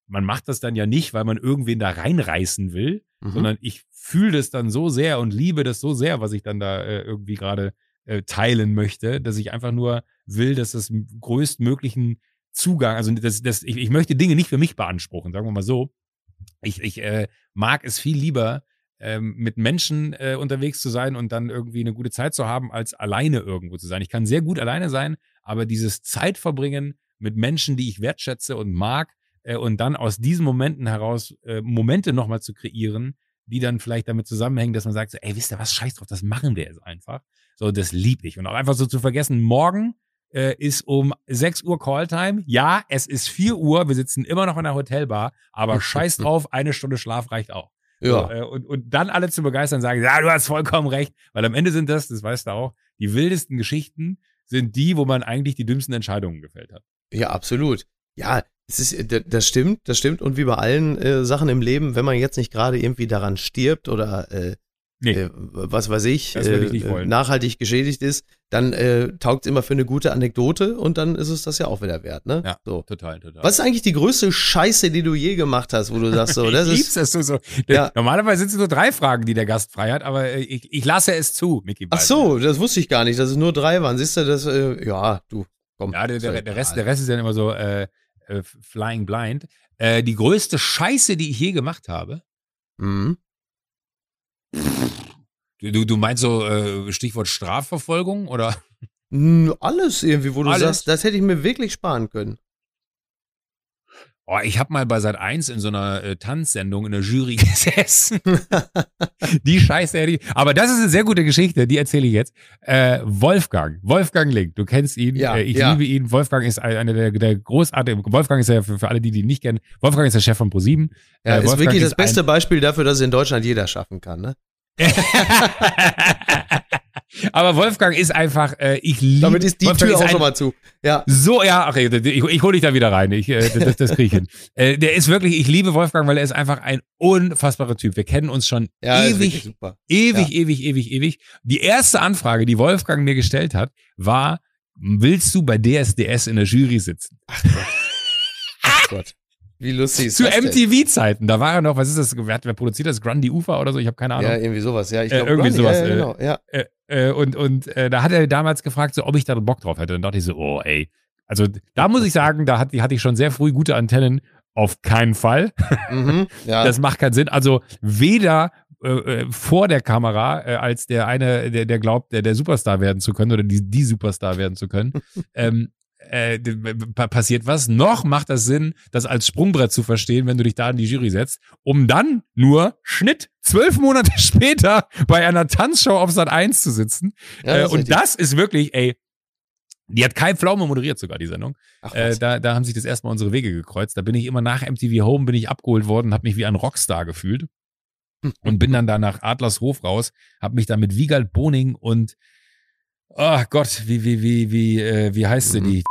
man macht das dann ja nicht, weil man irgendwen da reinreißen will, mhm. sondern ich fühle das dann so sehr und liebe das so sehr, was ich dann da äh, irgendwie gerade äh, teilen möchte, dass ich einfach nur will, dass das größtmöglichen Zugang, also das, das, ich, ich möchte Dinge nicht für mich beanspruchen, sagen wir mal so, ich, ich äh, mag es viel lieber, ähm, mit Menschen äh, unterwegs zu sein und dann irgendwie eine gute Zeit zu haben, als alleine irgendwo zu sein. Ich kann sehr gut alleine sein, aber dieses Zeitverbringen mit Menschen, die ich wertschätze und mag, äh, und dann aus diesen Momenten heraus äh, Momente nochmal zu kreieren, die dann vielleicht damit zusammenhängen, dass man sagt, so, ey, wisst ihr was, scheiß drauf, das machen wir jetzt einfach. So, das lieb ich. Und auch einfach so zu vergessen, morgen äh, ist um 6 Uhr Calltime. Ja, es ist 4 Uhr, wir sitzen immer noch in der Hotelbar, aber scheiß drauf, eine Stunde Schlaf reicht auch. Ja. So, äh, und, und dann alle zu begeistern, sagen, ja, du hast vollkommen recht, weil am Ende sind das, das weißt du auch, die wildesten Geschichten sind die, wo man eigentlich die dümmsten Entscheidungen gefällt hat. Ja, absolut. Ja, das, ist, das stimmt, das stimmt. Und wie bei allen äh, Sachen im Leben, wenn man jetzt nicht gerade irgendwie daran stirbt oder äh, nee. äh, was weiß ich, ich äh, nachhaltig geschädigt ist, dann äh, taugt es immer für eine gute Anekdote und dann ist es das ja auch wieder wert, ne? Ja, so. total, total. Was ist eigentlich die größte Scheiße, die du je gemacht hast, wo du sagst so, das ich ist. Das so. Ja. Normalerweise sind es nur drei Fragen, die der Gast frei hat, aber äh, ich, ich lasse es zu, Micky Ach so, das wusste ich gar nicht, dass es nur drei waren. Siehst du, das, äh, ja, du, komm. Ja, der, der, der, Rest, der Rest ist ja immer so äh, äh, Flying Blind. Die größte Scheiße, die ich je gemacht habe, mhm. Du, du meinst so äh, Stichwort Strafverfolgung oder? Alles irgendwie, wo du Alles? sagst, das hätte ich mir wirklich sparen können. Oh, ich habe mal bei Sat 1 in so einer äh, Tanzsendung in der Jury gesessen. die Scheiße hätte ich. Aber das ist eine sehr gute Geschichte, die erzähle ich jetzt. Äh, Wolfgang, Wolfgang Link, du kennst ihn, Ja, äh, ich ja. liebe ihn. Wolfgang ist einer der, der großartigen, Wolfgang ist ja für, für alle, die, die ihn nicht kennen, Wolfgang ist der Chef von ProSieben. Ja, Äh, ist Wolfgang wirklich das ein- beste Beispiel dafür, dass es in Deutschland jeder schaffen kann, ne? Aber Wolfgang ist einfach, äh, ich liebe. Damit ist die Wolfgang Tür auch ein- schon mal zu. Ja. So, ja, okay, ich, ich hole dich da wieder rein. Ich, äh, das, das kriege ich hin. Äh, der ist wirklich, ich liebe Wolfgang, weil er ist einfach ein unfassbarer Typ. Wir kennen uns schon Ja, ist ewig, ewig, ewig, ewig, ewig. Die erste Anfrage, die Wolfgang mir gestellt hat, war, willst du bei DSDS in der Jury sitzen? Ach Gott. Ach Gott. Wie lustig ist Zu? MTV-Zeiten, da war er noch, was ist das, wer, wer produziert das? Grundy Ufer oder so? Ich habe keine Ahnung. Ja, irgendwie sowas. Ja, ich Äh, glaube, irgendwie sowas, Ja, ja, äh, genau. Ja. Äh, äh, und und äh, da hat er damals gefragt, so, ob ich da Bock drauf hätte. Dann dachte ich so, oh ey. Also da muss ich sagen, da hat, hatte ich schon sehr früh gute Antennen. Auf keinen Fall. Mhm. ja. Das macht keinen Sinn. Also weder äh, äh, vor der Kamera äh, als der eine, der, der glaubt, der, der Superstar werden zu können oder die, die Superstar werden zu können, ähm, äh, passiert was. Noch macht das Sinn, das als Sprungbrett zu verstehen, wenn du dich da in die Jury setzt, um dann nur Schnitt zwölf Monate später bei einer Tanzshow auf Sat 1 zu sitzen. ja, äh, ist und richtig. das ist wirklich, ey, die hat Kai Pflaume moderiert sogar, die Sendung. Ach, Äh, da, da haben sich das erstmal unsere Wege gekreuzt. Da bin ich immer nach MTV Home, bin ich abgeholt worden, habe mich wie ein Rockstar gefühlt und bin dann da nach Adlershof raus, habe mich da mit Wiegald Boning und oh Gott, wie wie wie wie äh, wie heißt sie Mhm. die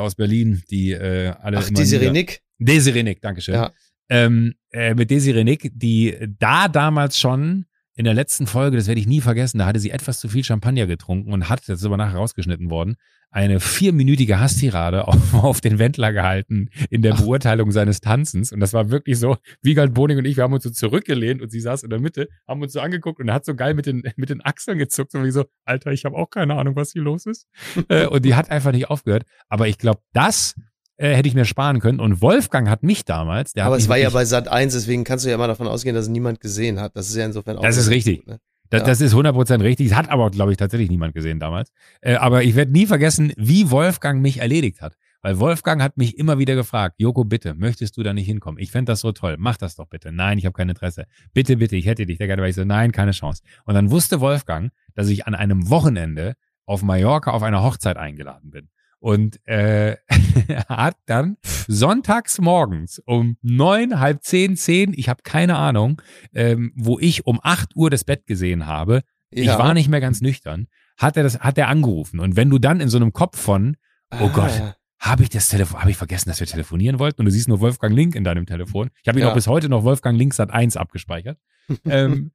aus Berlin, die äh, alle Ach, nieder- Sirenik. Desiree Nick, Dankeschön. Ja. Ähm, äh, mit Desiree Nick, die da damals schon in der letzten Folge, das werde ich nie vergessen, da hatte sie etwas zu viel Champagner getrunken und hat, das ist aber nachher rausgeschnitten worden, eine vierminütige Hasstirade auf, auf den Wendler gehalten in der Ach. Beurteilung seines Tanzens. Und das war wirklich so, Wiegald Boning und ich, wir haben uns so zurückgelehnt und sie saß in der Mitte, haben uns so angeguckt und hat so geil mit den, mit den Achseln gezuckt und wie so, Alter, ich habe auch keine Ahnung, was hier los ist. äh, und die hat einfach nicht aufgehört. Aber ich glaube, das äh, hätte ich mir sparen können. Und Wolfgang hat mich damals, der Aber es war ja bei Sat 1, deswegen kannst du ja immer davon ausgehen, dass es niemand gesehen hat. Das ist ja insofern auch. Das ist richtig. gut, ne? Das, Ja. das ist 100% richtig. Das hat aber, glaube ich, tatsächlich niemand gesehen damals. Äh, aber ich werde nie vergessen, wie Wolfgang mich erledigt hat. Weil Wolfgang hat mich immer wieder gefragt, Joko, bitte, möchtest du da nicht hinkommen? Ich fände das so toll. Mach das doch bitte. Nein, ich habe kein Interesse. Bitte, bitte, ich hätte dich da gerne. Weil ich so, nein, keine Chance. Und dann wusste Wolfgang, dass ich an einem Wochenende auf Mallorca auf einer Hochzeit eingeladen bin. Und äh, hat dann sonntags morgens um neun, halb zehn, zehn, ich habe keine Ahnung, ähm, wo ich um 8 Uhr das Bett gesehen habe, ich Ja. war nicht mehr ganz nüchtern, hat er das, hat er angerufen. Und wenn du dann in so einem Kopf von, oh Gott, Ah, habe ich das Telefon, habe ich vergessen, dass wir telefonieren wollten und du siehst nur Wolfgang Link in deinem Telefon. Ich habe ihn Ja. auch bis heute noch Wolfgang Link Sat 1 abgespeichert. ähm,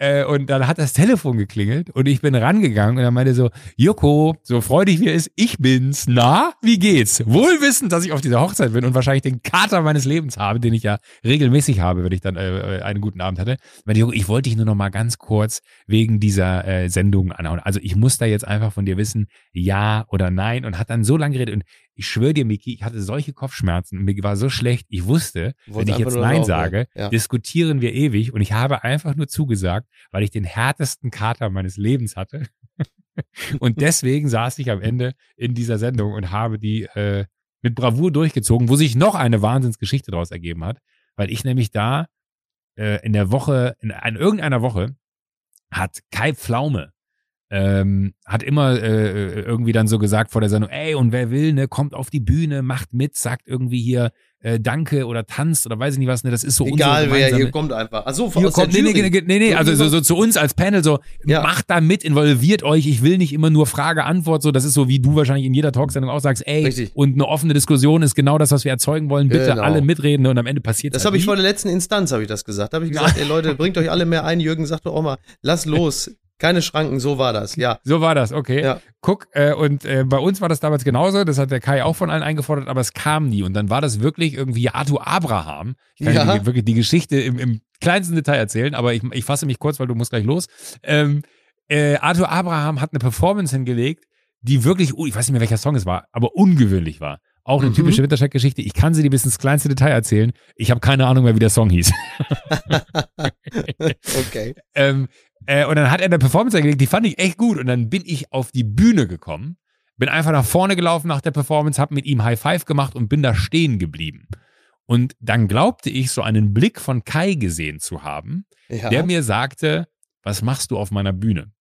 äh, und dann hat das Telefon geklingelt und ich bin rangegangen und er meinte so, Joko, so freudig wie er ist, ich bin's. Na, wie geht's? Wohl wissend, dass ich auf dieser Hochzeit bin und wahrscheinlich den Kater meines Lebens habe, den ich ja regelmäßig habe, wenn ich dann äh, einen guten Abend hatte. Ich meinte, Joko, ich wollte dich nur noch mal ganz kurz wegen dieser äh, Sendung anhauen. Also ich muss da jetzt einfach von dir wissen, ja oder nein und hat dann so lange geredet und ich schwöre dir, Miki, ich hatte solche Kopfschmerzen und mir war so schlecht. Ich wusste, Wollte wenn ich jetzt Nein sage, ja. diskutieren wir ewig und ich habe einfach nur zugesagt, weil ich den härtesten Kater meines Lebens hatte. und deswegen saß ich am Ende in dieser Sendung und habe die äh, mit Bravour durchgezogen, wo sich noch eine Wahnsinnsgeschichte daraus ergeben hat, weil ich nämlich da äh, in der Woche, in, in irgendeiner Woche hat Kai Pflaume ähm, hat immer äh, irgendwie dann so gesagt vor der Sendung, ey, und wer will, ne, kommt auf die Bühne, macht mit, sagt irgendwie hier äh, Danke oder tanzt oder weiß ich nicht was, ne, das ist so Egal unsere wer, hier kommt einfach. Achso, hier kommt, nee, nee, nee, nee, nee, also so, so zu uns als Panel so, Ja. macht da mit, involviert euch. Ich will nicht immer nur Frage, Antwort, so, das ist so, wie du wahrscheinlich in jeder Talksendung auch sagst, ey, Richtig. und eine offene Diskussion ist genau das, was wir erzeugen wollen. Bitte Genau. alle mitreden und am Ende passiert Das halt habe ich vor der letzten Instanz, habe ich das gesagt. Habe ich gesagt, ey Leute, bringt euch alle mehr ein. Jürgen sagt doch auch mal, lass los. Keine Schranken, so war das. Ja. So war das, okay. Ja. Guck, äh, und äh, bei uns war das damals genauso, das hat der Kai auch von allen eingefordert, aber es kam nie. Und dann war das wirklich irgendwie Arthur Abraham. Ich kann Ja. dir wirklich die Geschichte im, im kleinsten Detail erzählen, aber ich, ich fasse mich kurz, weil du musst gleich los. Ähm, äh, Arthur Abraham hat eine Performance hingelegt, die wirklich, oh, ich weiß nicht mehr, welcher Song es war, aber ungewöhnlich war. Auch eine Mhm. typische Winterscheid-Geschichte. Ich kann sie dir bis ins kleinste Detail erzählen. Ich habe keine Ahnung mehr, wie der Song hieß. Okay. Ähm, äh, und dann hat er eine Performance eingelegt, die fand ich echt gut. Und dann bin ich auf die Bühne gekommen, bin einfach nach vorne gelaufen nach der Performance, habe mit ihm High Five gemacht und bin da stehen geblieben. Und dann glaubte ich, so einen Blick von Kai gesehen zu haben, ja. der mir sagte, was machst du auf meiner Bühne?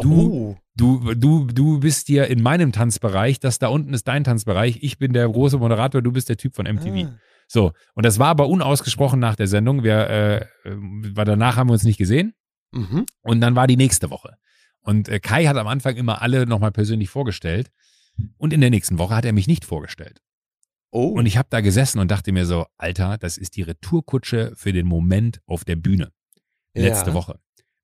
Du, oh. du, du, du bist ja in meinem Tanzbereich, das da unten ist dein Tanzbereich, ich bin der große Moderator, du bist der Typ von MTV. Ah. So, und das war aber unausgesprochen nach der Sendung. Wir, äh, weil danach haben wir uns nicht gesehen. Mhm. Und dann war die nächste Woche. Und äh, Kai hat am Anfang immer alle nochmal persönlich vorgestellt. Und in der nächsten Woche hat er mich nicht vorgestellt. Oh. Und ich habe da gesessen und dachte mir so, Alter, das ist die Retourkutsche für den Moment auf der Bühne. Letzte ja. Woche.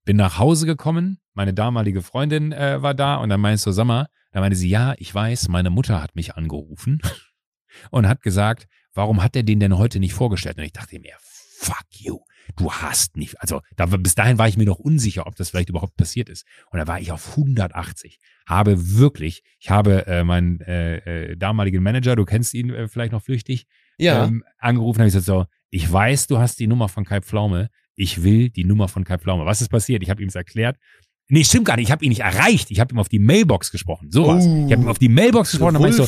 Bin nach Hause gekommen, meine damalige Freundin äh, war da und dann meinst du, sag mal, da meinte sie, ja, ich weiß, meine Mutter hat mich angerufen und hat gesagt, warum hat er den denn heute nicht vorgestellt? Und ich dachte mir, fuck you. Du hast nicht, also da, bis dahin war ich mir noch unsicher, ob das vielleicht überhaupt passiert ist. Und da war ich auf 180. Habe wirklich, ich habe äh, meinen äh, äh, damaligen Manager, du kennst ihn äh, vielleicht noch flüchtig, ja. ähm, angerufen, habe ich gesagt so, ich weiß, du hast die Nummer von Kai Pflaume. Ich will die Nummer von Kai Pflaume. Was ist passiert? Ich habe ihm es erklärt. Nee, stimmt gar nicht. Ich habe ihn nicht erreicht. Ich habe ihm auf die Mailbox gesprochen. Sowas. Oh, ich habe ihm auf die Mailbox gesprochen. Dann so,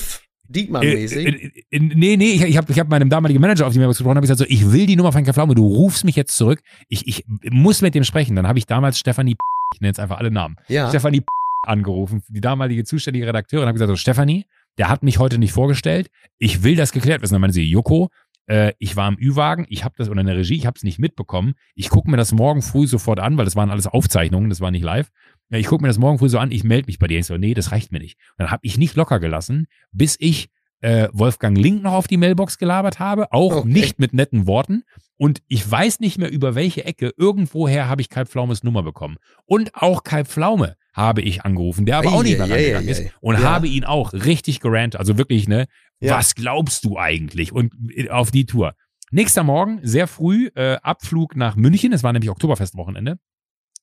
Diekmann-mäßig? Äh, äh, äh, nee, nee, ich, ich habe ich hab meinem damaligen Manager auf die Mailbox gesprochen, habe gesagt so, ich will die Nummer von Kai Pflaume, du rufst mich jetzt zurück, ich, ich muss mit dem sprechen. Dann habe ich damals Stefanie, ich nenne jetzt einfach alle Namen, ja. Stefanie angerufen, die damalige zuständige Redakteurin, habe gesagt so, Stefanie, der hat mich heute nicht vorgestellt, ich will das geklärt wissen. Dann meinte sie, Joko, äh, ich war im Ü-Wagen, ich habe das, oder in der Regie, ich habe es nicht mitbekommen, ich gucke mir das morgen früh sofort an, weil das waren alles Aufzeichnungen, das war nicht live. Ja, ich gucke mir das morgen früh so an, ich melde mich bei dir. Ich so, nee, das reicht mir nicht. Und dann habe ich nicht locker gelassen, bis ich äh, Wolfgang Link noch auf die Mailbox gelabert habe, auch okay. nicht mit netten Worten. Und ich weiß nicht mehr über welche Ecke, irgendwoher habe ich Kai Pflaumes Nummer bekommen. Und auch Kai Pflaume habe ich angerufen, der aber ei, auch nicht mehr rangegangen ist. Und ja. habe ihn auch richtig gerannt. Also wirklich, ne, ja. was glaubst du eigentlich? Und äh, auf die Tour. Nächster Morgen, sehr früh, äh, Abflug nach München. Es war nämlich Oktoberfestwochenende.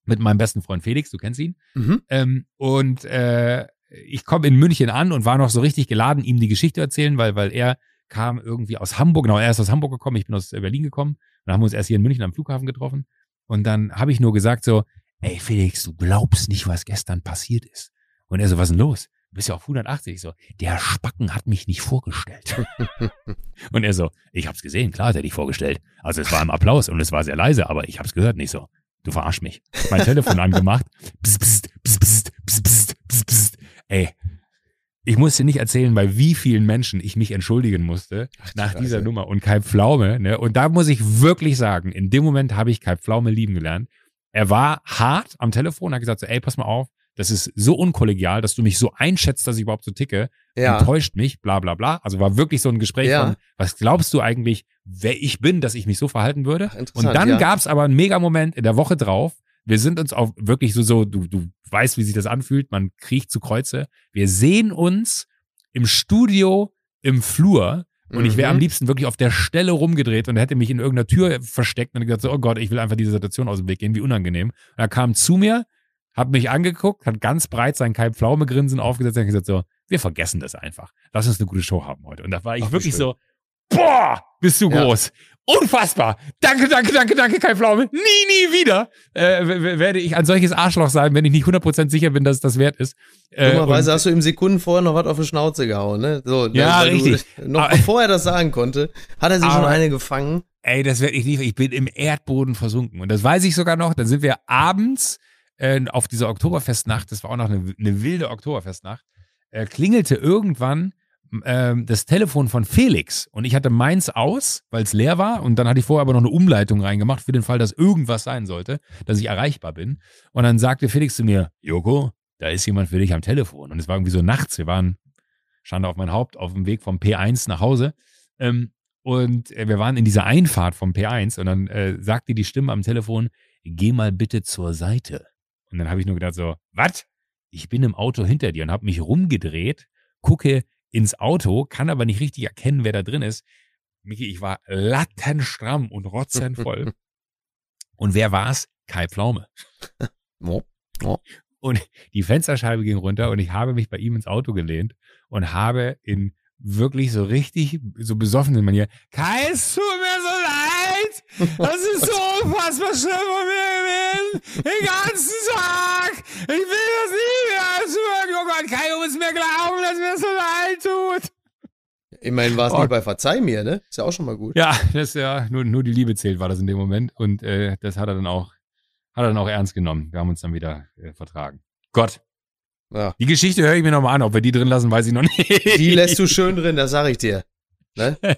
Mit meinem besten Freund Felix, du kennst ihn. Mhm. Ähm, und äh, ich komme in München an und war noch so richtig geladen, ihm die Geschichte erzählen, weil, weil er kam irgendwie aus Hamburg, genau, er ist aus Hamburg gekommen, ich bin aus Berlin gekommen. Dann haben wir uns erst hier in München am Flughafen getroffen. Und dann habe ich nur gesagt so, ey Felix, du glaubst nicht, was gestern passiert ist. Und er so, was ist denn los? Du bist ja auf 180. so, der Spacken hat mich nicht vorgestellt. und er so, ich hab's gesehen, klar hat er dich vorgestellt. Also es war im Applaus und es war sehr leise, aber ich hab's gehört nicht so. Du verarsch mich. Mein Telefon angemacht. Psst, psst, psst, psst, psst, psst, psst, psst. Ey, ich muss dir nicht erzählen, bei wie vielen Menschen ich mich entschuldigen musste Ach, nach dieser Scheiße. Nummer und Kai Pflaume. Ne? Und da muss ich wirklich sagen, in dem Moment habe ich Kai Pflaume lieben gelernt. Er war hart am Telefon, hat gesagt so, ey, pass mal auf, das ist so unkollegial, dass du mich so einschätzt, dass ich überhaupt so ticke, ja. enttäuscht mich, bla bla bla. Also war wirklich so ein Gespräch ja. von, was glaubst du eigentlich, wer ich bin, dass ich mich so verhalten würde? Und dann ja. gab es aber einen Mega-Moment in der Woche drauf, wir sind uns auch wirklich so, so, du, du weißt, wie sich das anfühlt, man kriecht zu Kreuze. Wir sehen uns im Studio, im Flur und mhm. ich wäre am liebsten wirklich auf der Stelle rumgedreht und hätte mich in irgendeiner Tür versteckt und gesagt so, oh Gott, ich will einfach diese Situation aus dem Weg gehen, wie unangenehm. Und er kam zu mir, hat mich angeguckt, hat ganz breit sein Kai Pflaume Grinsen aufgesetzt und gesagt so, wir vergessen das einfach. Lass uns eine gute Show haben heute. Und da war ich Ach, wirklich so, boah, bist du ja. groß. Unfassbar. Danke, danke, danke, danke, Kai Pflaume. Nie, nie wieder äh, werde ich ein solches Arschloch sein, wenn ich nicht 100% sicher bin, dass es das wert ist. Äh, Dummerweise hast du ihm Sekunden vorher noch was auf die Schnauze gehauen, ne? So, ja, richtig. Du, noch aber, bevor er das sagen konnte, hat er sich schon eine gefangen. Ey, das werde ich nicht. Ich bin im Erdboden versunken. Und das weiß ich sogar noch. Dann sind wir abends äh, auf dieser Oktoberfestnacht, das war auch noch eine, eine wilde Oktoberfestnacht, äh, klingelte irgendwann ähm, das Telefon von Felix und ich hatte meins aus, weil es leer war und dann hatte ich vorher aber noch eine Umleitung reingemacht für den Fall, dass irgendwas sein sollte, dass ich erreichbar bin. Und dann sagte Felix zu mir, Joko, da ist jemand für dich am Telefon. Und es war irgendwie so nachts, wir waren, Schande auf mein Haupt, auf dem Weg vom P1 nach Hause. Ähm, und äh, wir waren in dieser Einfahrt vom P1 und dann äh, sagte die Stimme am Telefon, geh mal bitte zur Seite. Und dann habe ich nur gedacht so, was? Ich bin im Auto hinter dir und habe mich rumgedreht, gucke ins Auto, kann aber nicht richtig erkennen, wer da drin ist. Micky, ich war lattenstramm und rotzenvoll. und wer war's? Kai Pflaume. Oh, oh. Und die Fensterscheibe ging runter und ich habe mich bei ihm ins Auto gelehnt und habe in wirklich so richtig, so besoffenen Manier, Kai, es tut mir so leid. Das ist so unfassbar schlimm von mir gewesen. Den ganzen Tag. Ich will das nie mehr. Oh Gott, Kai, du musst mir glauben, dass mir das so leid tut. Immerhin war es oh. nicht bei Verzeih mir, ne? Ist ja auch schon mal gut. Ja, das ist ja, nur, nur die Liebe zählt, war das in dem Moment. Und äh, das hat er dann auch, hat er dann auch ernst genommen. Wir haben uns dann wieder äh, vertragen. Gott. Ja. Die Geschichte höre ich mir nochmal an. Ob wir die drin lassen, weiß ich noch nicht. Die lässt du schön drin, das sage ich dir. Ne?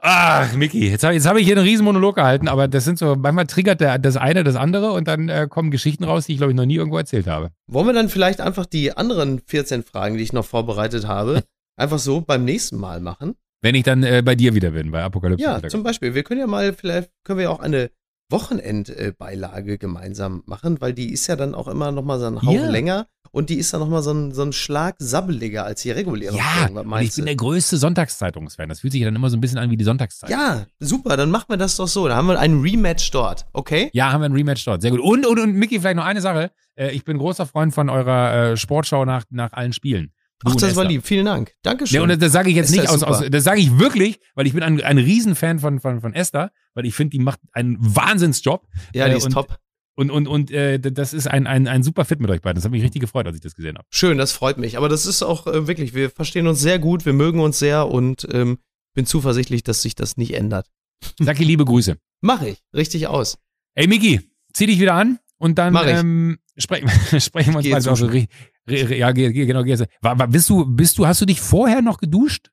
Ach, Miki, jetzt habe jetzt hab ich hier einen riesen Monolog gehalten, aber das sind so, manchmal triggert der, das eine das andere und dann äh, kommen Geschichten raus, die ich glaube ich noch nie irgendwo erzählt habe. Wollen wir dann vielleicht einfach die anderen 14 Fragen, die ich noch vorbereitet habe, einfach so beim nächsten Mal machen? Wenn ich dann äh, bei dir wieder bin, bei Apokalypse. Ja, zum Beispiel. Wir können ja mal, vielleicht können wir ja auch eine Wochenendbeilage gemeinsam machen, weil die ist ja dann auch immer noch mal so ein Hauch yeah. länger und die ist dann noch mal so ein, so ein Schlag sabbeliger als die reguläre. Ja, und ich bin der größte Sonntagszeitungsfan. Das fühlt sich dann immer so ein bisschen an wie die Sonntagszeitung. Ja, super, dann machen wir das doch so. Da haben wir ein Rematch dort, okay? Ja, haben wir ein Rematch dort. Sehr gut. Und, und, und Micky, vielleicht noch eine Sache. Äh, ich bin großer Freund von eurer äh, Sportschau nach, nach allen Spielen. Ach, das war lieb. Vielen Dank. Dankeschön. Ja, und das sage ich jetzt Esther nicht aus, aus, das sage ich wirklich, weil ich bin ein, ein Riesenfan von, von, von Esther, weil ich finde, die macht einen Wahnsinnsjob. Ja, die äh, ist und, top. Und, und, und äh, das ist ein, ein, ein super Fit mit euch beiden. Das hat mich richtig gefreut, als ich das gesehen habe. Schön, das freut mich. Aber das ist auch äh, wirklich, wir verstehen uns sehr gut, wir mögen uns sehr und ähm, bin zuversichtlich, dass sich das nicht ändert. Sag dir liebe Grüße. Mach ich, richtig aus. Ey, Miki, zieh dich wieder an und dann ähm, sprechen, sprechen wir uns mal so ja, genau. War, war, bist du, bist du, hast du dich vorher noch geduscht?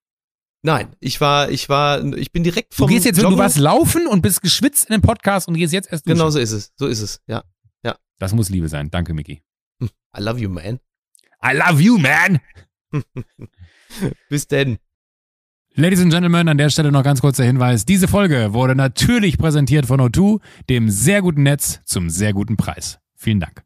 Nein, ich war, ich war, ich bin direkt vom. Du gehst jetzt, Joggen. du warst laufen und bist geschwitzt in dem Podcast und gehst jetzt erst duschen. Genau so ist es, so ist es, ja, ja. Das muss Liebe sein. Danke, Mickey. I love you, man. I love you, man. Bis denn. Ladies and Gentlemen, an der Stelle noch ganz kurzer Hinweis. Diese Folge wurde natürlich präsentiert von O2, dem sehr guten Netz zum sehr guten Preis. Vielen Dank.